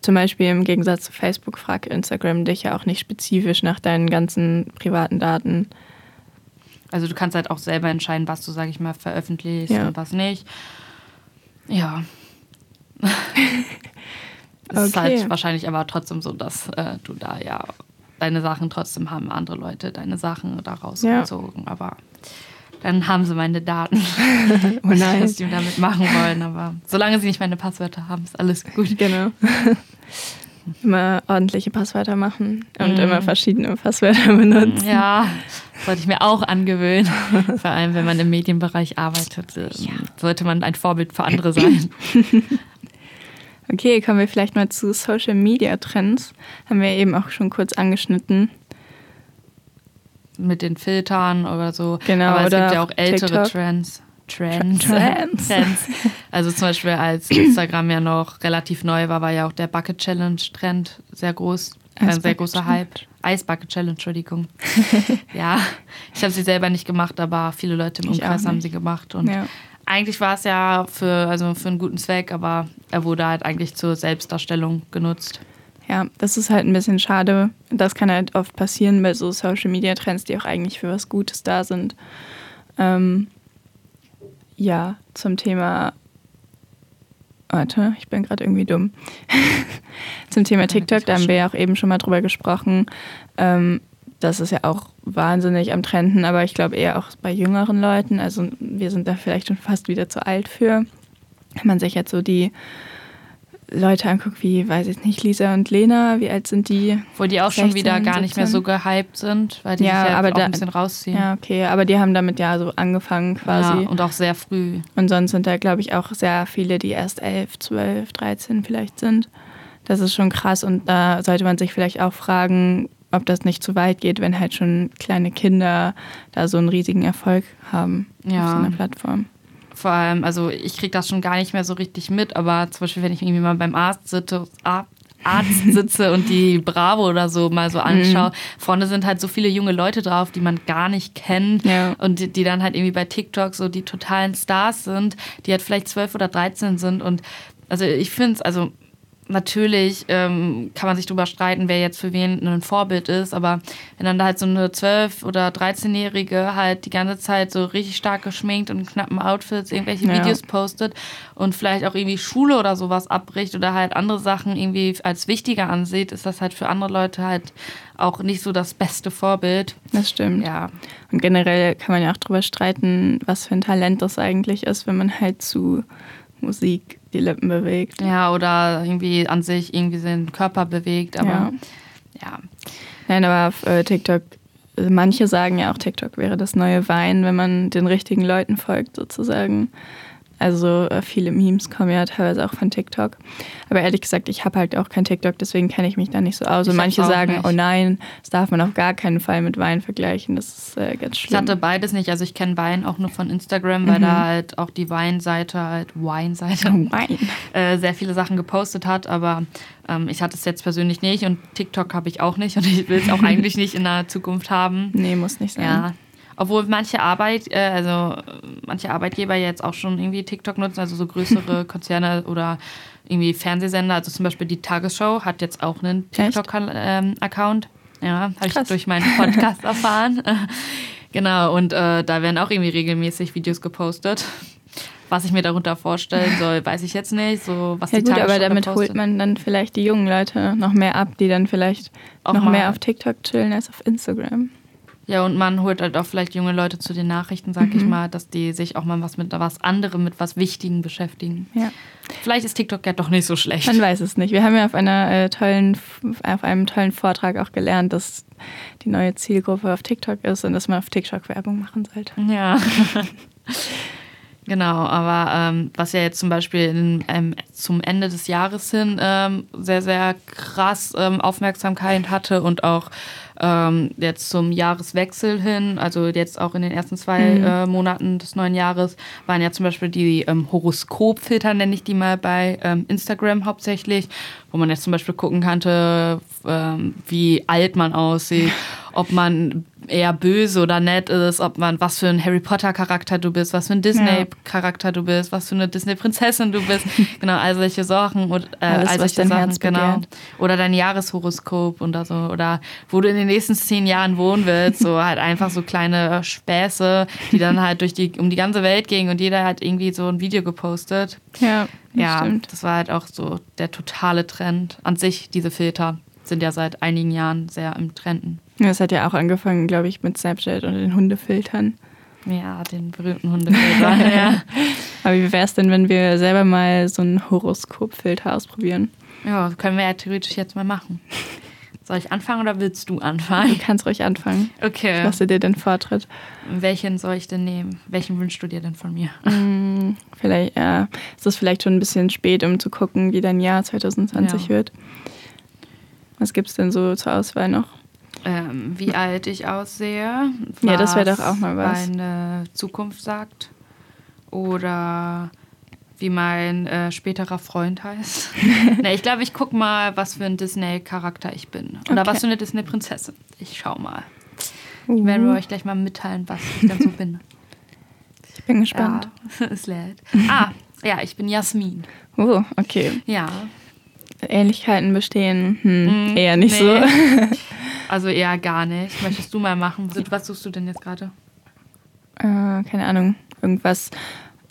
[SPEAKER 1] zum Beispiel im Gegensatz zu Facebook fragt Instagram dich ja auch nicht spezifisch nach deinen ganzen privaten Daten.
[SPEAKER 2] Also du kannst halt auch selber entscheiden, was du, sag ich mal, veröffentlichst ja. und was nicht. Ja. (laughs) Es okay. ist halt wahrscheinlich aber trotzdem so, dass äh, du da ja deine Sachen trotzdem haben andere Leute deine Sachen da rausgezogen. Ja. Aber dann haben sie meine Daten. (laughs) (laughs) oh nein. Was die damit machen wollen. Aber solange sie nicht meine Passwörter haben, ist alles gut.
[SPEAKER 1] Genau. (laughs) Immer ordentliche Passwörter machen und mm. immer verschiedene Passwörter benutzen.
[SPEAKER 2] Ja, sollte ich mir auch angewöhnen. Vor allem, wenn man im Medienbereich arbeitet, ähm, ja. sollte man ein Vorbild für andere sein.
[SPEAKER 1] Okay, kommen wir vielleicht mal zu Social Media Trends. Haben wir eben auch schon kurz angeschnitten
[SPEAKER 2] mit den Filtern oder so.
[SPEAKER 1] Genau,
[SPEAKER 2] Aber
[SPEAKER 1] es gibt
[SPEAKER 2] ja auch ältere TikTok. Trends. Trends. Trends. Trends. Also zum Beispiel als (clears throat) Instagram ja noch relativ neu war, war ja auch der Bucket Challenge Trend sehr groß. Ein sehr großer Hype. Ice Bucket Challenge, Entschuldigung. (laughs) ja, ich habe sie selber nicht gemacht, aber viele Leute im Umkreis haben sie gemacht. Und ja. eigentlich war es ja für, also für einen guten Zweck, aber er wurde halt eigentlich zur Selbstdarstellung genutzt.
[SPEAKER 1] Ja, das ist halt ein bisschen schade. Das kann halt oft passieren bei so Social Media Trends, die auch eigentlich für was Gutes da sind. Ähm, ja, zum Thema. Warte, ich bin gerade irgendwie dumm. (laughs) zum Thema TikTok, da haben wir ja auch eben schon mal drüber gesprochen. Ähm, das ist ja auch wahnsinnig am Trenden, aber ich glaube eher auch bei jüngeren Leuten. Also wir sind da vielleicht schon fast wieder zu alt für. Wenn man sich jetzt so die Leute anguckt, wie, weiß ich nicht, Lisa und Lena, wie alt sind die?
[SPEAKER 2] Wo die auch 16, schon wieder gar 17? nicht mehr so gehypt sind, weil die ja, sich ja aber auch da, ein bisschen rausziehen.
[SPEAKER 1] Ja, okay, aber die haben damit ja so angefangen quasi.
[SPEAKER 2] Ja, und auch sehr früh.
[SPEAKER 1] Und sonst sind da, glaube ich, auch sehr viele, die erst 11, 12, 13 vielleicht sind. Das ist schon krass und da sollte man sich vielleicht auch fragen, ob das nicht zu weit geht, wenn halt schon kleine Kinder da so einen riesigen Erfolg haben
[SPEAKER 2] ja.
[SPEAKER 1] auf so einer Plattform.
[SPEAKER 2] Vor allem, also ich kriege das schon gar nicht mehr so richtig mit, aber zum Beispiel, wenn ich irgendwie mal beim Arzt sitze, Arzt (laughs) sitze und die Bravo oder so mal so anschaue, mhm. vorne sind halt so viele junge Leute drauf, die man gar nicht kennt ja. und die, die, dann halt irgendwie bei TikTok so die totalen Stars sind, die halt vielleicht zwölf oder dreizehn sind und also ich finde es, also natürlich ähm, kann man sich darüber streiten, wer jetzt für wen ein Vorbild ist, aber wenn dann da halt so eine 12- oder 13-Jährige halt die ganze Zeit so richtig stark geschminkt und in knappen Outfits irgendwelche ja. Videos postet und vielleicht auch irgendwie Schule oder sowas abbricht oder halt andere Sachen irgendwie als wichtiger ansieht, ist das halt für andere Leute halt auch nicht so das beste Vorbild.
[SPEAKER 1] Das stimmt. Ja. Und generell kann man ja auch darüber streiten, was für ein Talent das eigentlich ist, wenn man halt zu Musik die Lippen bewegt.
[SPEAKER 2] Ja, oder irgendwie an sich irgendwie den Körper bewegt, aber ja. ja.
[SPEAKER 1] Nein, aber auf äh, TikTok, manche sagen ja auch, TikTok wäre das neue Wein, wenn man den richtigen Leuten folgt, sozusagen. Also äh, viele Memes kommen ja teilweise auch von TikTok. Aber ehrlich gesagt, ich habe halt auch kein TikTok, deswegen kenne ich mich da nicht so aus. Und manche sagen, nicht. oh nein, das darf man auf gar keinen Fall mit Wein vergleichen. Das ist äh, ganz schlimm.
[SPEAKER 2] Ich hatte beides nicht. Also ich kenne Wein auch nur von Instagram, weil mhm. da halt auch die Weinseite, halt Weinseite, oh, (laughs) Wein. (laughs) äh, sehr viele Sachen gepostet hat. Aber ähm, ich hatte es jetzt persönlich nicht und TikTok habe ich auch nicht und ich will es auch (laughs) eigentlich nicht in der Zukunft haben.
[SPEAKER 1] Nee, muss nicht sein.
[SPEAKER 2] Ja, obwohl manche Arbeit, äh, also manche Arbeitgeber jetzt auch schon irgendwie TikTok nutzen, also so größere (laughs) Konzerne oder irgendwie Fernsehsender, also zum Beispiel die Tagesschau hat jetzt auch einen TikTok-Account. Ähm, ja, habe ich durch meinen Podcast (laughs) erfahren. (laughs) genau, und äh, da werden auch irgendwie regelmäßig Videos gepostet. Was ich mir darunter vorstellen soll, weiß ich jetzt nicht. So, was
[SPEAKER 1] ja die gut, aber damit holt man dann vielleicht die jungen Leute noch mehr ab, die dann vielleicht auch noch mehr auf TikTok chillen als auf Instagram.
[SPEAKER 2] Ja, und man holt halt auch vielleicht junge Leute zu den Nachrichten, sag mhm. ich mal, dass die sich auch mal was mit was anderem, mit was Wichtigem beschäftigen. Ja. Vielleicht ist TikTok ja doch nicht so schlecht.
[SPEAKER 1] Man weiß es nicht. Wir haben ja auf einer äh, tollen, auf einem tollen Vortrag auch gelernt, dass die neue Zielgruppe auf TikTok ist und dass man auf TikTok Werbung machen sollte.
[SPEAKER 2] Ja. (laughs) Genau, aber ähm, was ja jetzt zum Beispiel in, ähm, zum Ende des Jahres hin ähm, sehr, sehr krass ähm, Aufmerksamkeit hatte und auch ähm, jetzt zum Jahreswechsel hin, also jetzt auch in den ersten zwei mhm. äh, Monaten des neuen Jahres, waren ja zum Beispiel die ähm, Horoskopfilter, nenne ich die mal bei ähm, Instagram hauptsächlich, wo man jetzt zum Beispiel gucken konnte, ähm, wie alt man aussieht, (laughs) ob man eher böse oder nett ist, ob man was für ein Harry Potter Charakter du bist, was für ein Disney Charakter du bist, was für eine Disney Prinzessin du bist, (laughs) genau all solche Sachen und äh, Alles, all solche Sachen, genau. Oder dein Jahreshoroskop und so oder wo du in den nächsten zehn Jahren wohnen willst, so halt einfach so kleine Späße, die dann halt durch die um die ganze Welt gingen und jeder hat irgendwie so ein Video gepostet.
[SPEAKER 1] Ja,
[SPEAKER 2] das ja, stimmt. das war halt auch so der totale Trend an sich diese Filter sind ja seit einigen Jahren sehr im Trenden.
[SPEAKER 1] Das hat ja auch angefangen, glaube ich, mit Snapchat und den Hundefiltern.
[SPEAKER 2] Ja, den berühmten Hundefiltern, (laughs) ja.
[SPEAKER 1] Aber wie wäre es denn, wenn wir selber mal so einen Horoskopfilter ausprobieren?
[SPEAKER 2] Ja, können wir ja theoretisch jetzt mal machen. Soll ich anfangen oder willst du anfangen?
[SPEAKER 1] Du kannst ruhig anfangen.
[SPEAKER 2] Okay.
[SPEAKER 1] Ich lasse dir den Vortritt.
[SPEAKER 2] Welchen soll ich denn nehmen? Welchen wünschst du dir denn von mir?
[SPEAKER 1] Mm, vielleicht, ja. Es ist vielleicht schon ein bisschen spät, um zu gucken, wie dein Jahr 2020 ja. wird. Was gibt es denn so zur Auswahl noch?
[SPEAKER 2] Ähm, wie alt ich aussehe.
[SPEAKER 1] Ja, das wäre doch auch mal was.
[SPEAKER 2] Meine Zukunft sagt. Oder wie mein äh, späterer Freund heißt. (laughs) nee, ich glaube, ich gucke mal, was für ein Disney-Charakter ich bin. Oder okay. was für eine Disney-Prinzessin. Ich schau mal. Uh. Ich werde euch gleich mal mitteilen, was ich dann so bin.
[SPEAKER 1] Ich bin gespannt. (laughs)
[SPEAKER 2] Ja, es lädt. Ah, ja, ich bin Jasmin.
[SPEAKER 1] Oh, okay.
[SPEAKER 2] Ja.
[SPEAKER 1] Ähnlichkeiten bestehen hm, mm, eher nicht nee.
[SPEAKER 2] so. (laughs) also eher gar nicht. Möchtest du mal machen? Was suchst du denn jetzt gerade?
[SPEAKER 1] Äh, keine Ahnung. Irgendwas.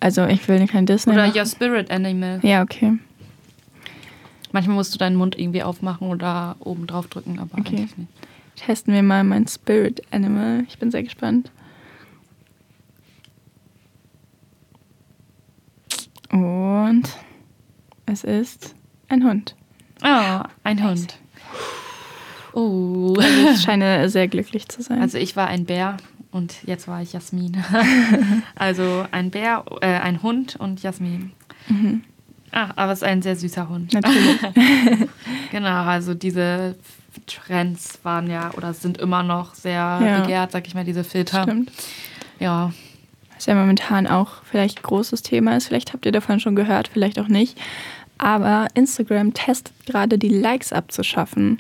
[SPEAKER 1] Also ich will kein Disney.
[SPEAKER 2] Oder machen. Your Spirit Animal.
[SPEAKER 1] Ja, okay.
[SPEAKER 2] Manchmal musst du deinen Mund irgendwie aufmachen oder oben drauf drücken, aber okay. eigentlich nicht.
[SPEAKER 1] Testen wir mal mein Spirit Animal. Ich bin sehr gespannt. Und es ist ein Hund.
[SPEAKER 2] Oh, ein Hund.
[SPEAKER 1] Oh. Also ich (laughs) scheine sehr glücklich zu sein.
[SPEAKER 2] Also ich war ein Bär und jetzt war ich Jasmin. (laughs) also ein Bär, äh, ein Hund und Jasmin. Mhm. Ah, aber es ist ein sehr süßer Hund.
[SPEAKER 1] Natürlich. (laughs)
[SPEAKER 2] genau, also diese Trends waren ja oder sind immer noch sehr ja. begehrt, sag ich mal, diese Filter.
[SPEAKER 1] Stimmt.
[SPEAKER 2] Ja.
[SPEAKER 1] Was ja momentan auch vielleicht ein großes Thema ist. Vielleicht habt ihr davon schon gehört, vielleicht auch nicht. Aber Instagram testet gerade die Likes abzuschaffen.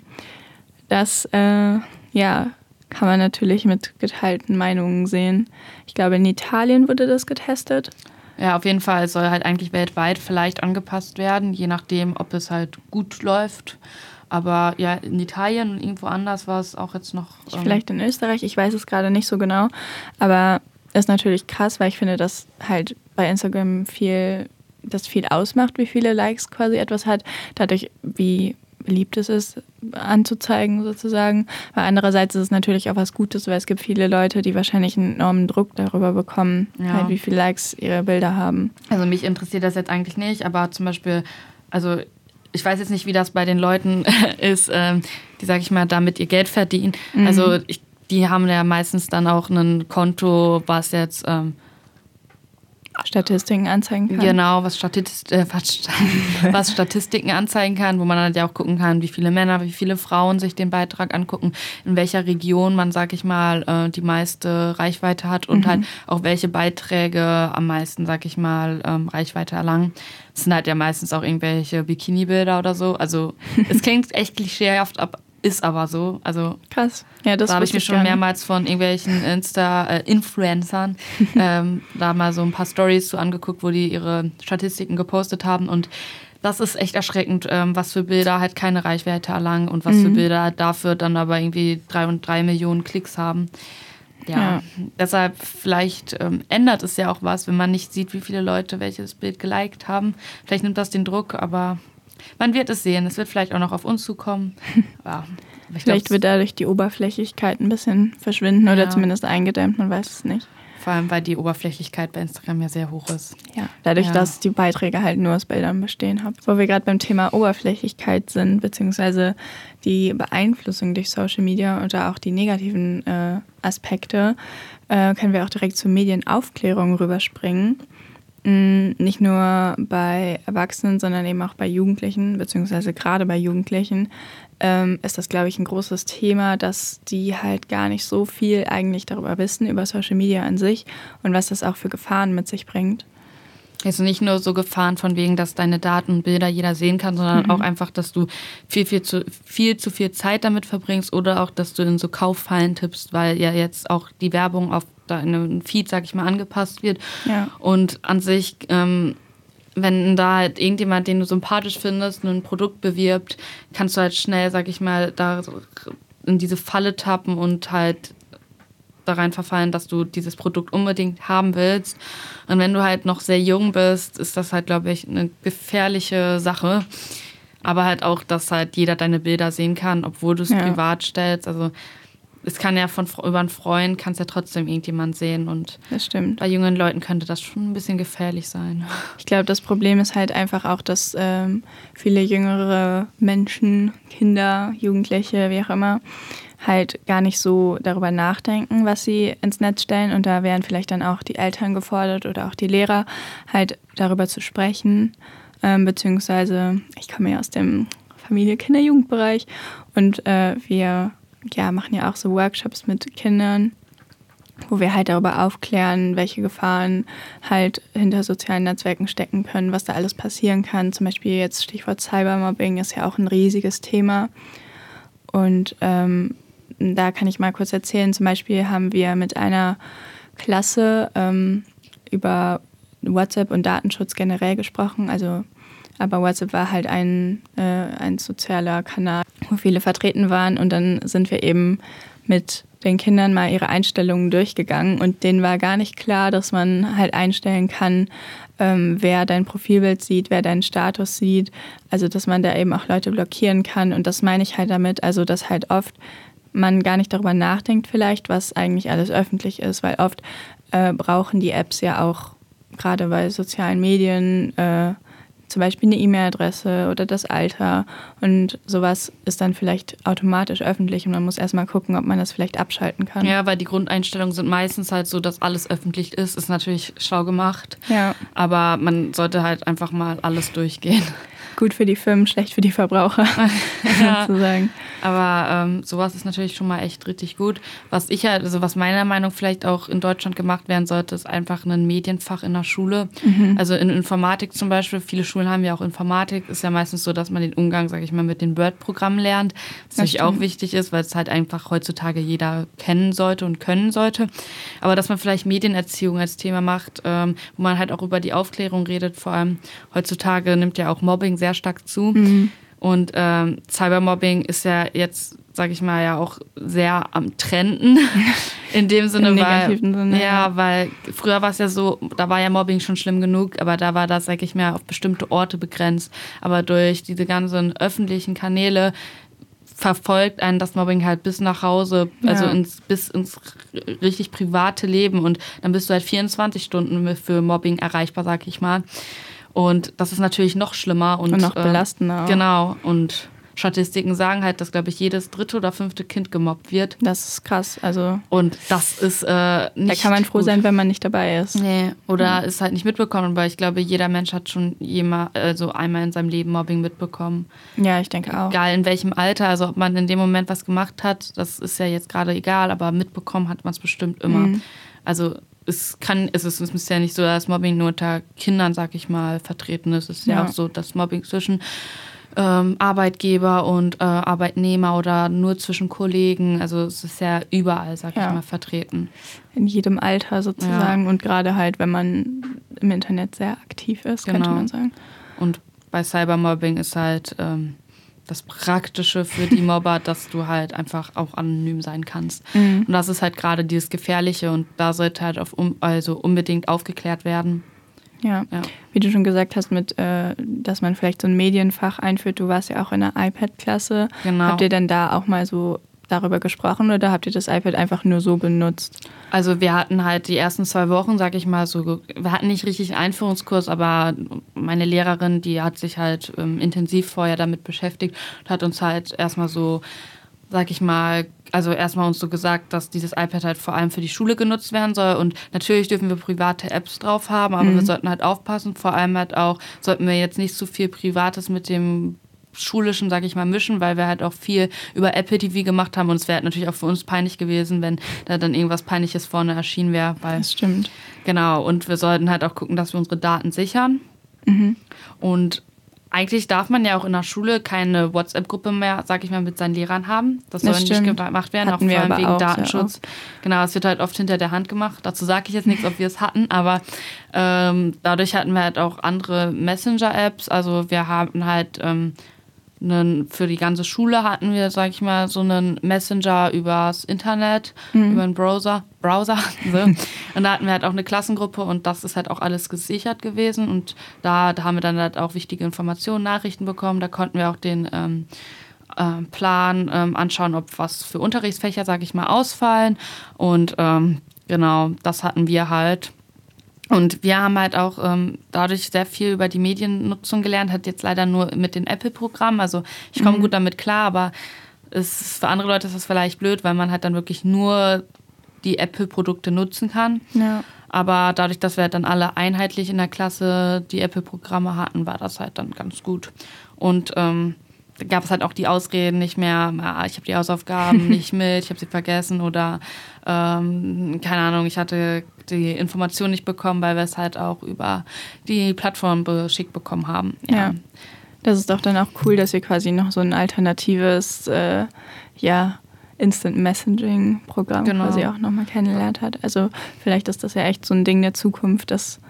[SPEAKER 1] Das, äh, ja, kann man natürlich mit geteilten Meinungen sehen. Ich glaube, in Italien wurde das getestet.
[SPEAKER 2] Ja, auf jeden Fall soll halt eigentlich weltweit vielleicht angepasst werden, je nachdem, ob es halt gut läuft. Aber ja, in Italien und irgendwo anders war es auch jetzt noch.
[SPEAKER 1] Ähm vielleicht in Österreich, ich weiß es gerade nicht so genau. Aber ist natürlich krass, weil ich finde, dass halt bei Instagram viel, das viel ausmacht, wie viele Likes quasi etwas hat. Dadurch, wie beliebt es ist, anzuzeigen sozusagen. Aber andererseits ist es natürlich auch was Gutes, weil es gibt viele Leute, die wahrscheinlich einen enormen Druck darüber bekommen, ja. halt wie viele Likes ihre Bilder haben.
[SPEAKER 2] Also mich interessiert das jetzt eigentlich nicht, aber zum Beispiel, also ich weiß jetzt nicht, wie das bei den Leuten (laughs) ist, ähm, die, sag ich mal, damit ihr Geld verdienen. Mhm. Also ich, die haben ja meistens dann auch ein Konto, was jetzt ähm,
[SPEAKER 1] Statistiken anzeigen kann.
[SPEAKER 2] Genau, was, Statist äh, was, (laughs) Statistiken anzeigen kann, wo man dann ja auch gucken kann, wie viele Männer, wie viele Frauen sich den Beitrag angucken, in welcher Region man, sag ich mal, äh, die meiste Reichweite hat und mhm. halt auch welche Beiträge am meisten, sag ich mal, ähm, Reichweite erlangen. Das sind halt ja meistens auch irgendwelche Bikini-Bilder oder so. Also (laughs) es klingt echt klischeehaft, ist aber so. Also
[SPEAKER 1] krass. Ja, das
[SPEAKER 2] da habe ich mir schon mehrmals von irgendwelchen Insta-Influencern äh, (laughs) ähm, da mal so ein paar Stories zu angeguckt, wo die ihre Statistiken gepostet haben und das ist echt erschreckend, ähm, was für Bilder halt keine Reichweite erlangen und was mhm. für Bilder dafür dann aber irgendwie drei und drei Millionen Klicks haben. Ja, ja. deshalb vielleicht ähm, ändert es ja auch was, wenn man nicht sieht, wie viele Leute welches Bild geliked haben. Vielleicht nimmt das den Druck, aber man wird es sehen. Es wird vielleicht auch noch auf uns zukommen. (laughs)
[SPEAKER 1] Ja, vielleicht wird dadurch die Oberflächlichkeit ein bisschen verschwinden oder ja. zumindest eingedämmt, man weiß es nicht.
[SPEAKER 2] Vor allem, weil die Oberflächlichkeit bei Instagram ja sehr hoch ist.
[SPEAKER 1] Ja, dadurch, ja. dass die Beiträge halt nur aus Bildern bestehen haben. Wo wir gerade beim Thema Oberflächlichkeit sind, beziehungsweise die Beeinflussung durch Social Media oder auch die negativen äh, Aspekte, äh, können wir auch direkt zur Medienaufklärung rüberspringen. Mm, nicht nur bei Erwachsenen, sondern eben auch bei Jugendlichen, beziehungsweise gerade bei Jugendlichen, ähm, ist das, glaube ich, ein großes Thema, dass die halt gar nicht so viel eigentlich darüber wissen, über Social Media an sich und was das auch für Gefahren mit sich bringt.
[SPEAKER 2] Also nicht nur so Gefahren von wegen, dass deine Daten und Bilder jeder sehen kann, sondern mhm. auch einfach, dass du viel, viel zu, viel zu viel Zeit damit verbringst oder auch, dass du in so Kauffallen tippst, weil ja jetzt auch die Werbung auf deinen Feed, sag ich mal, angepasst wird. Ja. Und an sich, ähm, wenn da halt irgendjemand, den du sympathisch findest, ein Produkt bewirbt, kannst du halt schnell, sag ich mal, da in diese Falle tappen und halt da rein verfallen, dass du dieses Produkt unbedingt haben willst. Und wenn du halt noch sehr jung bist, ist das halt, glaube ich, eine gefährliche Sache. Aber halt auch, dass halt jeder deine Bilder sehen kann, obwohl du es ja. privat stellst. Also es kann ja von über einen Freund kann es ja trotzdem irgendjemand sehen und
[SPEAKER 1] das stimmt.
[SPEAKER 2] bei jungen Leuten könnte das schon ein bisschen gefährlich sein. (laughs)
[SPEAKER 1] Ich glaube, das Problem ist halt einfach auch, dass ähm, viele jüngere Menschen, Kinder, Jugendliche, wie auch immer, halt gar nicht so darüber nachdenken, was sie ins Netz stellen. Und da wären vielleicht dann auch die Eltern gefordert oder auch die Lehrer, halt darüber zu sprechen. Ähm, beziehungsweise, ich komme ja aus dem Familie, Kinder, Jugendbereich und äh, wir ja, machen ja auch so Workshops mit Kindern, wo wir halt darüber aufklären, welche Gefahren halt hinter sozialen Netzwerken stecken können, was da alles passieren kann. Zum Beispiel jetzt Stichwort Cybermobbing ist ja auch ein riesiges Thema. Und ähm, da kann ich mal kurz erzählen. Zum Beispiel haben wir mit einer Klasse ähm, über WhatsApp und Datenschutz generell gesprochen. Also, aber WhatsApp war halt ein, äh, ein sozialer Kanal, wo viele vertreten waren. Und dann sind wir eben mit den Kindern mal ihre Einstellungen durchgegangen und denen war gar nicht klar, dass man halt einstellen kann, ähm, wer dein Profilbild sieht, wer deinen Status sieht. Also dass man da eben auch Leute blockieren kann. Und das meine ich halt damit, also dass halt oft man gar nicht darüber nachdenkt vielleicht, was eigentlich alles öffentlich ist, weil oft äh, brauchen die Apps ja auch gerade bei sozialen Medien äh, zum Beispiel eine E-Mail-Adresse oder das Alter und sowas ist dann vielleicht automatisch öffentlich und man muss erstmal gucken, ob man das vielleicht abschalten kann.
[SPEAKER 2] Ja, weil die Grundeinstellungen sind meistens halt so, dass alles öffentlich ist, ist natürlich schlau gemacht. Ja. Aber man sollte halt einfach mal alles durchgehen.
[SPEAKER 1] Gut für die Firmen, schlecht für die Verbraucher, (laughs) (laughs)
[SPEAKER 2] ja. sozusagen. Aber ähm, sowas ist natürlich schon mal echt richtig gut. Was ich halt, also was meiner Meinung vielleicht auch in Deutschland gemacht werden sollte, ist einfach ein Medienfach in der Schule. Mhm. Also in Informatik zum Beispiel, viele Schulen haben ja auch Informatik, ist ja meistens so, dass man den Umgang, sage ich mal, mit den Word-Programmen lernt. Was natürlich auch wichtig ist, weil es halt einfach heutzutage jeder kennen sollte und können sollte. Aber dass man vielleicht Medienerziehung als Thema macht, ähm, wo man halt auch über die Aufklärung redet, vor allem heutzutage nimmt ja auch Mobbing sehr stark zu. Mhm. Und ähm, Cybermobbing ist ja jetzt, sage ich mal, ja auch sehr am Trenden. (laughs) In dem Sinne, Im weil, Sinne, ja, weil früher war es ja so, da war ja Mobbing schon schlimm genug, aber da war das, sage ich mal, auf bestimmte Orte begrenzt. Aber durch diese ganzen öffentlichen Kanäle verfolgt einen das Mobbing halt bis nach Hause, also ja. ins, bis ins richtig private Leben und dann bist du halt 24 Stunden für Mobbing erreichbar, sag ich mal. Und das ist natürlich noch schlimmer und,
[SPEAKER 1] und noch äh, belastender.
[SPEAKER 2] Äh, genau. Und Statistiken sagen halt, dass, glaube ich, jedes dritte oder fünfte Kind gemobbt wird.
[SPEAKER 1] Das ist krass. Also
[SPEAKER 2] und das ist äh,
[SPEAKER 1] nicht. Da kann man froh gut. sein, wenn man nicht dabei ist.
[SPEAKER 2] Nee, oder mhm. ist halt nicht mitbekommen, weil ich glaube, jeder Mensch hat schon jemand, also einmal in seinem Leben Mobbing mitbekommen.
[SPEAKER 1] Ja, ich denke auch.
[SPEAKER 2] Egal in welchem Alter, also ob man in dem Moment was gemacht hat, das ist ja jetzt gerade egal, aber mitbekommen hat man es bestimmt immer. Mhm. Also es kann, es ist, es ist ja nicht so, dass Mobbing nur unter Kindern, sag ich mal, vertreten ist. Es ist ja, ja auch so, dass Mobbing zwischen ähm, Arbeitgeber und äh, Arbeitnehmer oder nur zwischen Kollegen, also es ist ja überall, sag ja. ich mal, vertreten.
[SPEAKER 1] In jedem Alter sozusagen ja. und gerade halt, wenn man im Internet sehr aktiv ist, genau. könnte man sagen.
[SPEAKER 2] Und bei Cybermobbing ist halt ähm, das Praktische für die Mobber, (laughs) dass du halt einfach auch anonym sein kannst. Mhm. Und das ist halt gerade dieses Gefährliche und da sollte halt auf um, also unbedingt aufgeklärt werden.
[SPEAKER 1] Ja. ja. wie du schon gesagt hast, mit, äh, dass man vielleicht so ein Medienfach einführt. Du warst ja auch in der iPad-Klasse. Genau. Habt ihr denn da auch mal so darüber gesprochen oder habt ihr das iPad einfach nur so benutzt?
[SPEAKER 2] Also wir hatten halt die ersten zwei Wochen, sag ich mal, so, wir hatten nicht richtig Einführungskurs, aber meine Lehrerin, die hat sich halt ähm, intensiv vorher damit beschäftigt und hat uns halt erstmal so, sag ich mal, also erstmal uns so gesagt, dass dieses iPad halt vor allem für die Schule genutzt werden soll. Und natürlich dürfen wir private Apps drauf haben, aber mhm. wir sollten halt aufpassen. Vor allem halt auch, sollten wir jetzt nicht zu viel Privates mit dem schulischen, sag ich mal, mischen, weil wir halt auch viel über Apple TV gemacht haben und es wäre halt natürlich auch für uns peinlich gewesen, wenn da dann irgendwas Peinliches vorne erschienen wäre.
[SPEAKER 1] das stimmt.
[SPEAKER 2] Genau, und wir sollten halt auch gucken, dass wir unsere Daten sichern. Mhm. Und eigentlich darf man ja auch in der Schule keine WhatsApp-Gruppe mehr, sag ich mal, mit seinen Lehrern haben. Das, das soll stimmt. nicht gemacht werden, hatten auch vor allem wegen auch, Datenschutz. Genau, es wird halt oft hinter der Hand gemacht. Dazu sage ich jetzt nichts, ob wir es hatten, aber ähm, dadurch hatten wir halt auch andere Messenger-Apps. Also wir haben halt ähm, einen, für die ganze Schule hatten wir, sag ich mal, so einen Messenger übers Internet, mhm. über einen Browser. Browser. (laughs) So. und da hatten wir halt auch eine Klassengruppe und das ist halt auch alles gesichert gewesen. Und da, da haben wir dann halt auch wichtige Informationen, Nachrichten bekommen. Da konnten wir auch den ähm, äh, Plan ähm, anschauen, ob was für Unterrichtsfächer, sag ich mal, ausfallen. Und ähm, genau, das hatten wir halt. Und wir haben halt auch ähm, dadurch sehr viel über die Mediennutzung gelernt, hat jetzt leider nur mit den Apple-Programmen. Also ich komme mhm. gut damit klar, aber es ist, für andere Leute ist das vielleicht blöd, weil man halt dann wirklich nur die Apple-Produkte nutzen kann. Ja. Aber dadurch, dass wir halt dann alle einheitlich in der Klasse die Apple-Programme hatten, war das halt dann ganz gut. Und ähm, gab es halt auch die Ausreden nicht mehr, ah, ich habe die Hausaufgaben (laughs) nicht mit, ich habe sie vergessen oder ähm, keine Ahnung, ich hatte die Information nicht bekommen, weil wir es halt auch über die Plattform beschickt bekommen haben.
[SPEAKER 1] Ja. ja. Das ist doch dann auch cool, dass ihr quasi noch so ein alternatives, äh, ja, Instant Messaging Programm genau. quasi auch nochmal kennengelernt hat. Also vielleicht ist das ja echt so ein Ding der Zukunft, dass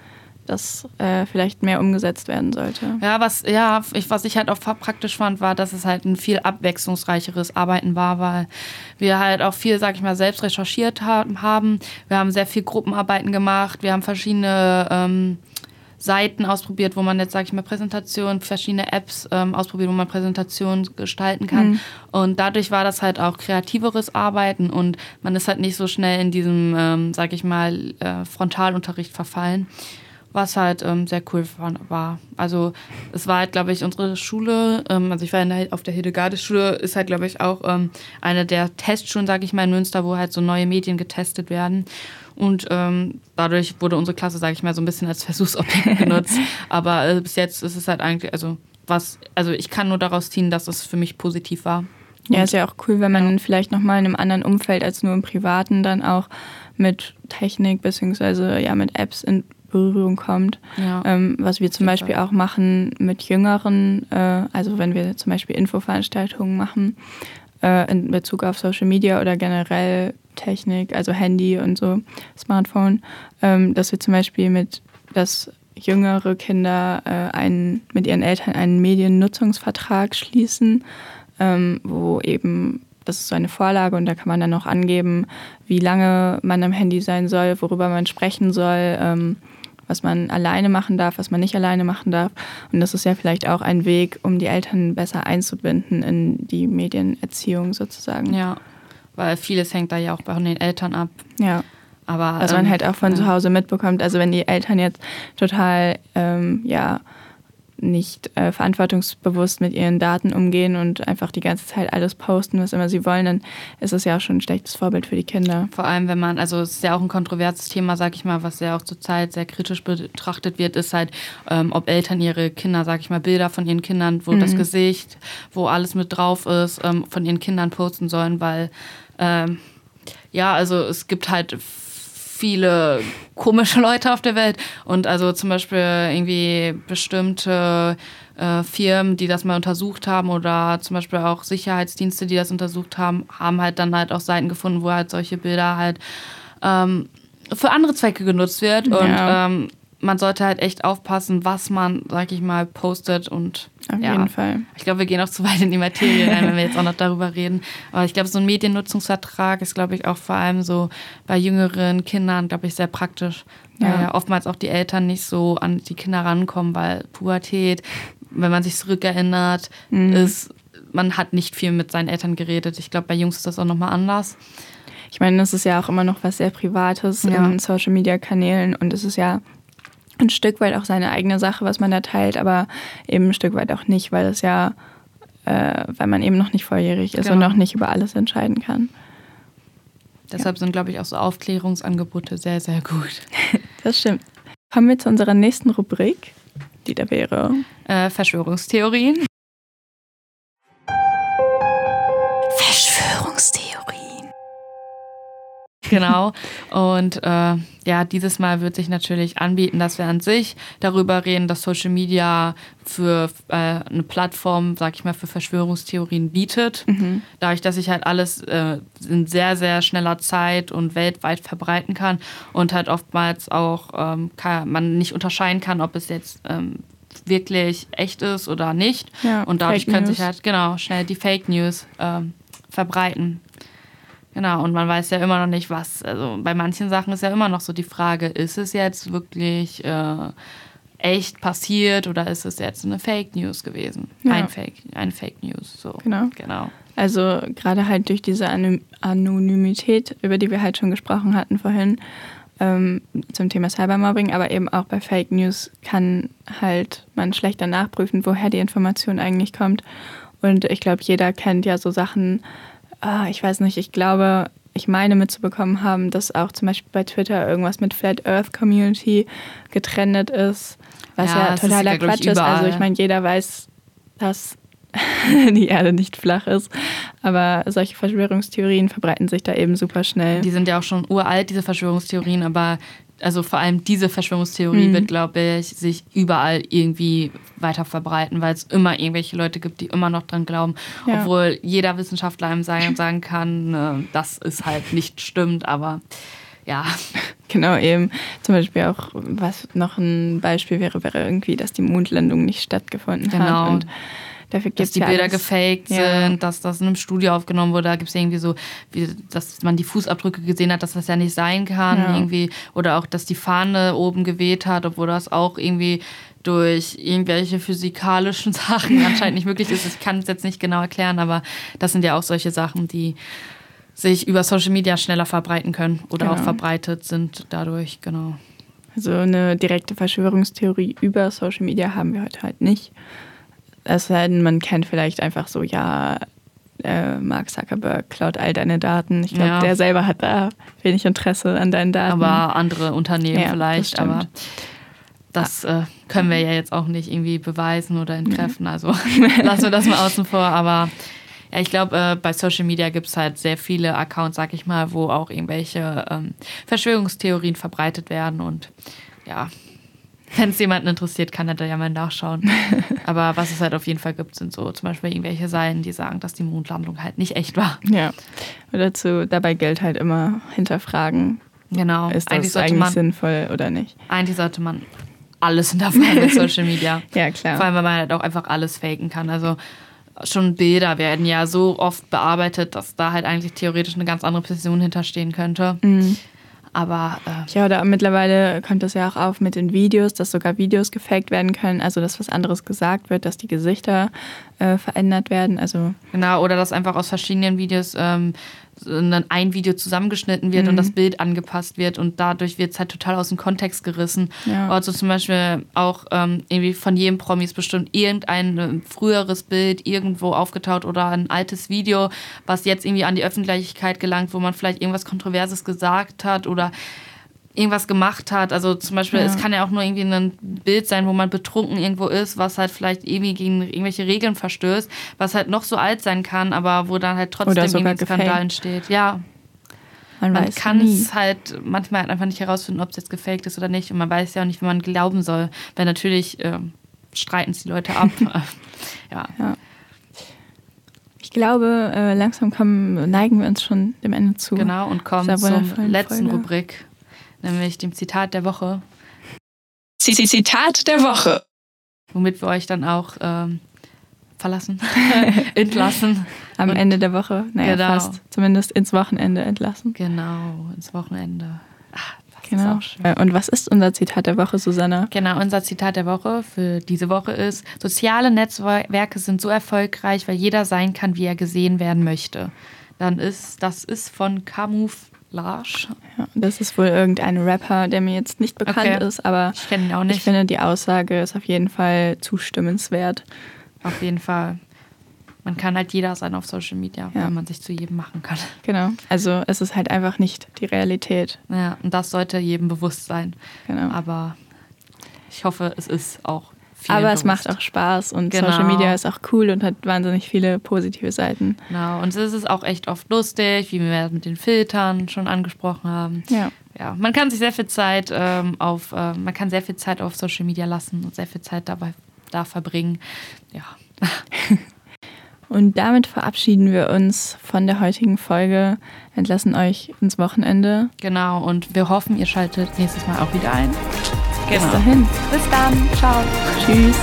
[SPEAKER 1] das äh, vielleicht mehr umgesetzt werden sollte.
[SPEAKER 2] Ja, was, ja, ich, was ich halt auch praktisch fand, war, dass es halt ein viel abwechslungsreicheres Arbeiten war, weil wir halt auch viel, sag ich mal, selbst recherchiert haben. Wir haben sehr viel Gruppenarbeiten gemacht, wir haben verschiedene ähm, Seiten ausprobiert, wo man jetzt, sage ich mal, Präsentationen, verschiedene Apps ähm, ausprobiert, wo man Präsentationen gestalten kann. Mhm. Und dadurch war das halt auch kreativeres Arbeiten und man ist halt nicht so schnell in diesem, ähm, sage ich mal, äh, Frontalunterricht verfallen was halt ähm, sehr cool war. Also es war halt, glaube ich, unsere Schule, ähm, also ich war der, auf der Hildegarde-Schule, ist halt, glaube ich, auch ähm, eine der Testschulen, sage ich mal, in Münster, wo halt so neue Medien getestet werden. Und ähm, dadurch wurde unsere Klasse, sage ich mal, so ein bisschen als Versuchsobjekt (laughs) genutzt. Aber äh, bis jetzt ist es halt eigentlich, also was, also ich kann nur daraus ziehen, dass es für mich positiv war.
[SPEAKER 1] Ja, ist ja auch cool, wenn man ja. vielleicht nochmal in einem anderen Umfeld als nur im Privaten dann auch mit Technik beziehungsweise ja mit Apps in Berührung kommt. Ja. Ähm, was wir zum Beispiel auch machen mit Jüngeren, äh, also wenn wir zum Beispiel Infoveranstaltungen machen äh, in Bezug auf Social Media oder generell Technik, also Handy und so, Smartphone, ähm, dass wir zum Beispiel mit, dass jüngere Kinder äh, einen, mit ihren Eltern einen Mediennutzungsvertrag schließen, ähm, wo eben das ist so eine Vorlage und da kann man dann auch angeben, wie lange man am Handy sein soll, worüber man sprechen soll, ähm, was man alleine machen darf, was man nicht alleine machen darf. Und das ist ja vielleicht auch ein Weg, um die Eltern besser einzubinden in die Medienerziehung sozusagen.
[SPEAKER 2] Ja, weil vieles hängt da ja auch bei den Eltern ab.
[SPEAKER 1] Ja. Aber, was man ähm, halt auch von ja. zu Hause mitbekommt. Also wenn die Eltern jetzt total ähm, ja, nicht äh, verantwortungsbewusst mit ihren Daten umgehen und einfach die ganze Zeit alles posten, was immer sie wollen, dann ist es ja auch schon ein schlechtes Vorbild für die Kinder.
[SPEAKER 2] Vor allem, wenn man, also es ist ja auch ein kontroverses Thema, sag ich mal, was ja auch zurzeit sehr kritisch betrachtet wird, ist halt, ähm, ob Eltern ihre Kinder, sag ich mal, Bilder von ihren Kindern, wo mhm. das Gesicht, wo alles mit drauf ist, ähm, von ihren Kindern posten sollen, weil ähm, ja, also es gibt halt viele komische Leute auf der Welt. Und also zum Beispiel irgendwie bestimmte äh, Firmen, die das mal untersucht haben oder zum Beispiel auch Sicherheitsdienste, die das untersucht haben, haben halt dann halt auch Seiten gefunden, wo halt solche Bilder halt ähm, für andere Zwecke genutzt wird. Ja. Und ähm, man sollte halt echt aufpassen, was man, sag ich mal, postet und
[SPEAKER 1] auf ja, jeden Fall.
[SPEAKER 2] Ich glaube, wir gehen auch zu weit in die Materie rein, wenn wir jetzt auch noch darüber reden. Aber ich glaube, so ein Mediennutzungsvertrag ist, glaube ich, auch vor allem so bei jüngeren Kindern, glaube ich, sehr praktisch. Ja. Weil ja oftmals auch die Eltern nicht so an die Kinder rankommen, weil Pubertät, wenn man sich zurückerinnert, mhm. ist, man hat nicht viel mit seinen Eltern geredet. Ich glaube, bei Jungs ist das auch nochmal anders.
[SPEAKER 1] Ich meine, das ist ja auch immer noch was sehr Privates ja. in Social Media Kanälen und es ist ja ein Stück weit auch seine eigene Sache, was man da teilt, aber eben ein Stück weit auch nicht, weil es ja, äh, weil man eben noch nicht volljährig ist genau. und noch nicht über alles entscheiden kann.
[SPEAKER 2] Deshalb ja. sind, glaube ich, auch so Aufklärungsangebote sehr, sehr gut. (laughs)
[SPEAKER 1] das stimmt. Kommen wir zu unserer nächsten Rubrik, die da wäre.
[SPEAKER 2] Äh, Verschwörungstheorien. Genau. Und äh, ja, dieses Mal wird sich natürlich anbieten, dass wir an sich darüber reden, dass Social Media für äh, eine Plattform, sag ich mal, für Verschwörungstheorien bietet. Mhm. Dadurch, dass ich halt alles äh, in sehr, sehr schneller Zeit und weltweit verbreiten kann und halt oftmals auch ähm, kann, man nicht unterscheiden kann, ob es jetzt ähm, wirklich echt ist oder nicht. Ja, und dadurch können sich halt genau schnell die Fake News ähm, verbreiten. Genau, und man weiß ja immer noch nicht, was. Also bei manchen Sachen ist ja immer noch so die Frage, ist es jetzt wirklich äh, echt passiert oder ist es jetzt eine Fake News gewesen? Ja. Ein Fake, eine Fake News. So.
[SPEAKER 1] Genau. genau. Also gerade halt durch diese Anonymität, über die wir halt schon gesprochen hatten vorhin, ähm, zum Thema Cybermobbing, aber eben auch bei Fake News kann halt man schlechter nachprüfen, woher die Information eigentlich kommt. Und ich glaube, jeder kennt ja so Sachen, ah, ich weiß nicht, ich glaube, ich meine mitzubekommen haben, dass auch zum Beispiel bei Twitter irgendwas mit Flat Earth Community getrennt ist, was ja, ja totaler ist ja, Quatsch ist. Also ich meine, jeder weiß, dass (laughs) die Erde nicht flach ist. Aber solche Verschwörungstheorien verbreiten sich da eben super schnell.
[SPEAKER 2] Die sind ja auch schon uralt, diese Verschwörungstheorien, aber also vor allem diese Verschwörungstheorie mhm. wird, glaube ich, sich überall irgendwie weiter verbreiten, weil es immer irgendwelche Leute gibt, die immer noch dran glauben, ja. obwohl jeder Wissenschaftler einem sagen, sagen kann, äh, das ist halt nicht stimmt, aber ja. (laughs)
[SPEAKER 1] Genau, eben. Zum Beispiel auch, was noch ein Beispiel wäre, wäre irgendwie, dass die Mondlandung nicht stattgefunden genau. hat. Und
[SPEAKER 2] Dafür dass die ja Bilder alles. gefaked ja. sind, dass das in einem Studio aufgenommen wurde. Da gibt es irgendwie so, wie, dass man die Fußabdrücke gesehen hat, dass das ja nicht sein kann. Ja. Irgendwie. Oder auch, dass die Fahne oben geweht hat, obwohl das auch irgendwie durch irgendwelche physikalischen (laughs) Sachen anscheinend nicht möglich ist. Ich kann es jetzt nicht genau erklären, aber das sind ja auch solche Sachen, die sich über Social Media schneller verbreiten können oder genau. auch verbreitet sind dadurch, genau.
[SPEAKER 1] Also eine direkte Verschwörungstheorie über Social Media haben wir heute halt nicht. Es sei denn, man kennt vielleicht einfach so, ja, äh, Mark Zuckerberg klaut all deine Daten. Ich glaube, ja. der selber hat da wenig Interesse an deinen Daten.
[SPEAKER 2] Aber andere Unternehmen ja, vielleicht. Aber das äh, können wir ja jetzt auch nicht irgendwie beweisen oder entkräften. Also (laughs) lassen wir das mal außen vor. Aber ja, ich glaube, äh, bei Social Media gibt es halt sehr viele Accounts, sag ich mal, wo auch irgendwelche ähm, Verschwörungstheorien verbreitet werden. Und ja, wenn es jemanden interessiert, kann er da ja mal nachschauen. (laughs) Aber was es halt auf jeden Fall gibt, sind so zum Beispiel irgendwelche Seiten, die sagen, dass die Mondlandung halt nicht echt war.
[SPEAKER 1] Ja. Und dazu dabei gilt halt immer hinterfragen.
[SPEAKER 2] Genau.
[SPEAKER 1] Ist das eigentlich, eigentlich man, sinnvoll oder nicht?
[SPEAKER 2] Eigentlich sollte man alles hinterfragen mit (laughs) Social Media.
[SPEAKER 1] ja, klar.
[SPEAKER 2] Vor allem, weil man halt auch einfach alles faken kann. Also schon Bilder werden ja so oft bearbeitet, dass da halt eigentlich theoretisch eine ganz andere Person hinterstehen könnte. Mhm. Aber
[SPEAKER 1] äh, ja, oder mittlerweile kommt das ja auch auf mit den Videos, dass sogar Videos gefaked werden können, also dass was anderes gesagt wird, dass die Gesichter äh, verändert werden. Also
[SPEAKER 2] genau, oder dass einfach aus verschiedenen Videos ähm, ein Video zusammengeschnitten wird mhm. und das Bild angepasst wird und dadurch wird es halt total aus dem Kontext gerissen. Ja. Also zum Beispiel auch ähm, irgendwie von jedem Promis bestimmt irgendein äh, früheres Bild irgendwo aufgetaucht oder ein altes Video, was jetzt irgendwie an die Öffentlichkeit gelangt, wo man vielleicht irgendwas Kontroverses gesagt hat oder irgendwas gemacht hat. Also zum Beispiel, ja. es kann ja auch nur irgendwie ein Bild sein, wo man betrunken irgendwo ist, was halt vielleicht irgendwie gegen irgendwelche Regeln verstößt, was halt noch so alt sein kann, aber wo dann halt trotzdem irgendwie ein Skandal entsteht. Ja. Man, man kann es halt manchmal halt einfach nicht herausfinden, ob es jetzt gefaked ist oder nicht. Und man weiß ja auch nicht, wie man glauben soll. Weil natürlich äh, streiten es die Leute ab. (laughs) (laughs) ja. ja.
[SPEAKER 1] Ich glaube, äh, langsam kommen, neigen wir uns schon dem Ende zu.
[SPEAKER 2] Genau, und kommen zur letzten Folge. Rubrik nämlich dem Zitat der Woche.
[SPEAKER 3] Zitat der Woche.
[SPEAKER 2] Womit wir euch dann auch ähm, verlassen, (laughs) entlassen.
[SPEAKER 1] Am Und Ende der Woche, naja, genau. fast. Zumindest ins Wochenende entlassen.
[SPEAKER 2] Genau, ins Wochenende.
[SPEAKER 1] Ach, genau. Äh, Und was ist unser Zitat der Woche, Susanna?
[SPEAKER 2] Genau, unser Zitat der Woche für diese Woche ist: Soziale Netzwerke sind so erfolgreich, weil jeder sein kann, wie er gesehen werden möchte. Dann ist, das ist von Camus Larsch.
[SPEAKER 1] Ja, das ist wohl irgendein Rapper, der mir jetzt nicht bekannt okay. ist, aber
[SPEAKER 2] ich kenne ihn auch nicht.
[SPEAKER 1] Ich finde, die Aussage ist auf jeden Fall zustimmenswert.
[SPEAKER 2] Auf jeden Fall. Man kann halt jeder sein auf Social Media, ja. weil man sich zu jedem machen kann.
[SPEAKER 1] Genau. Also es ist halt einfach nicht die Realität.
[SPEAKER 2] Ja, und das sollte jedem bewusst sein. Genau. Aber ich hoffe, es ist auch
[SPEAKER 1] aber bewusst. es macht auch Spaß und genau. Social Media ist auch cool und hat wahnsinnig viele positive Seiten.
[SPEAKER 2] Genau, und es ist auch echt oft lustig, wie wir mit den Filtern schon angesprochen haben. Ja. Ja, man kann sich sehr viel Zeit ähm, auf, äh, man kann sehr viel Zeit auf Social Media lassen und sehr viel Zeit dabei da verbringen. Ja. (laughs)
[SPEAKER 1] Und damit verabschieden wir uns von der heutigen Folge, entlassen euch ins Wochenende.
[SPEAKER 2] Genau, und wir hoffen, ihr schaltet nächstes Mal auch wieder ein.
[SPEAKER 1] Genau. Bis dahin.
[SPEAKER 2] Bis dann. Ciao.
[SPEAKER 1] Tschüss.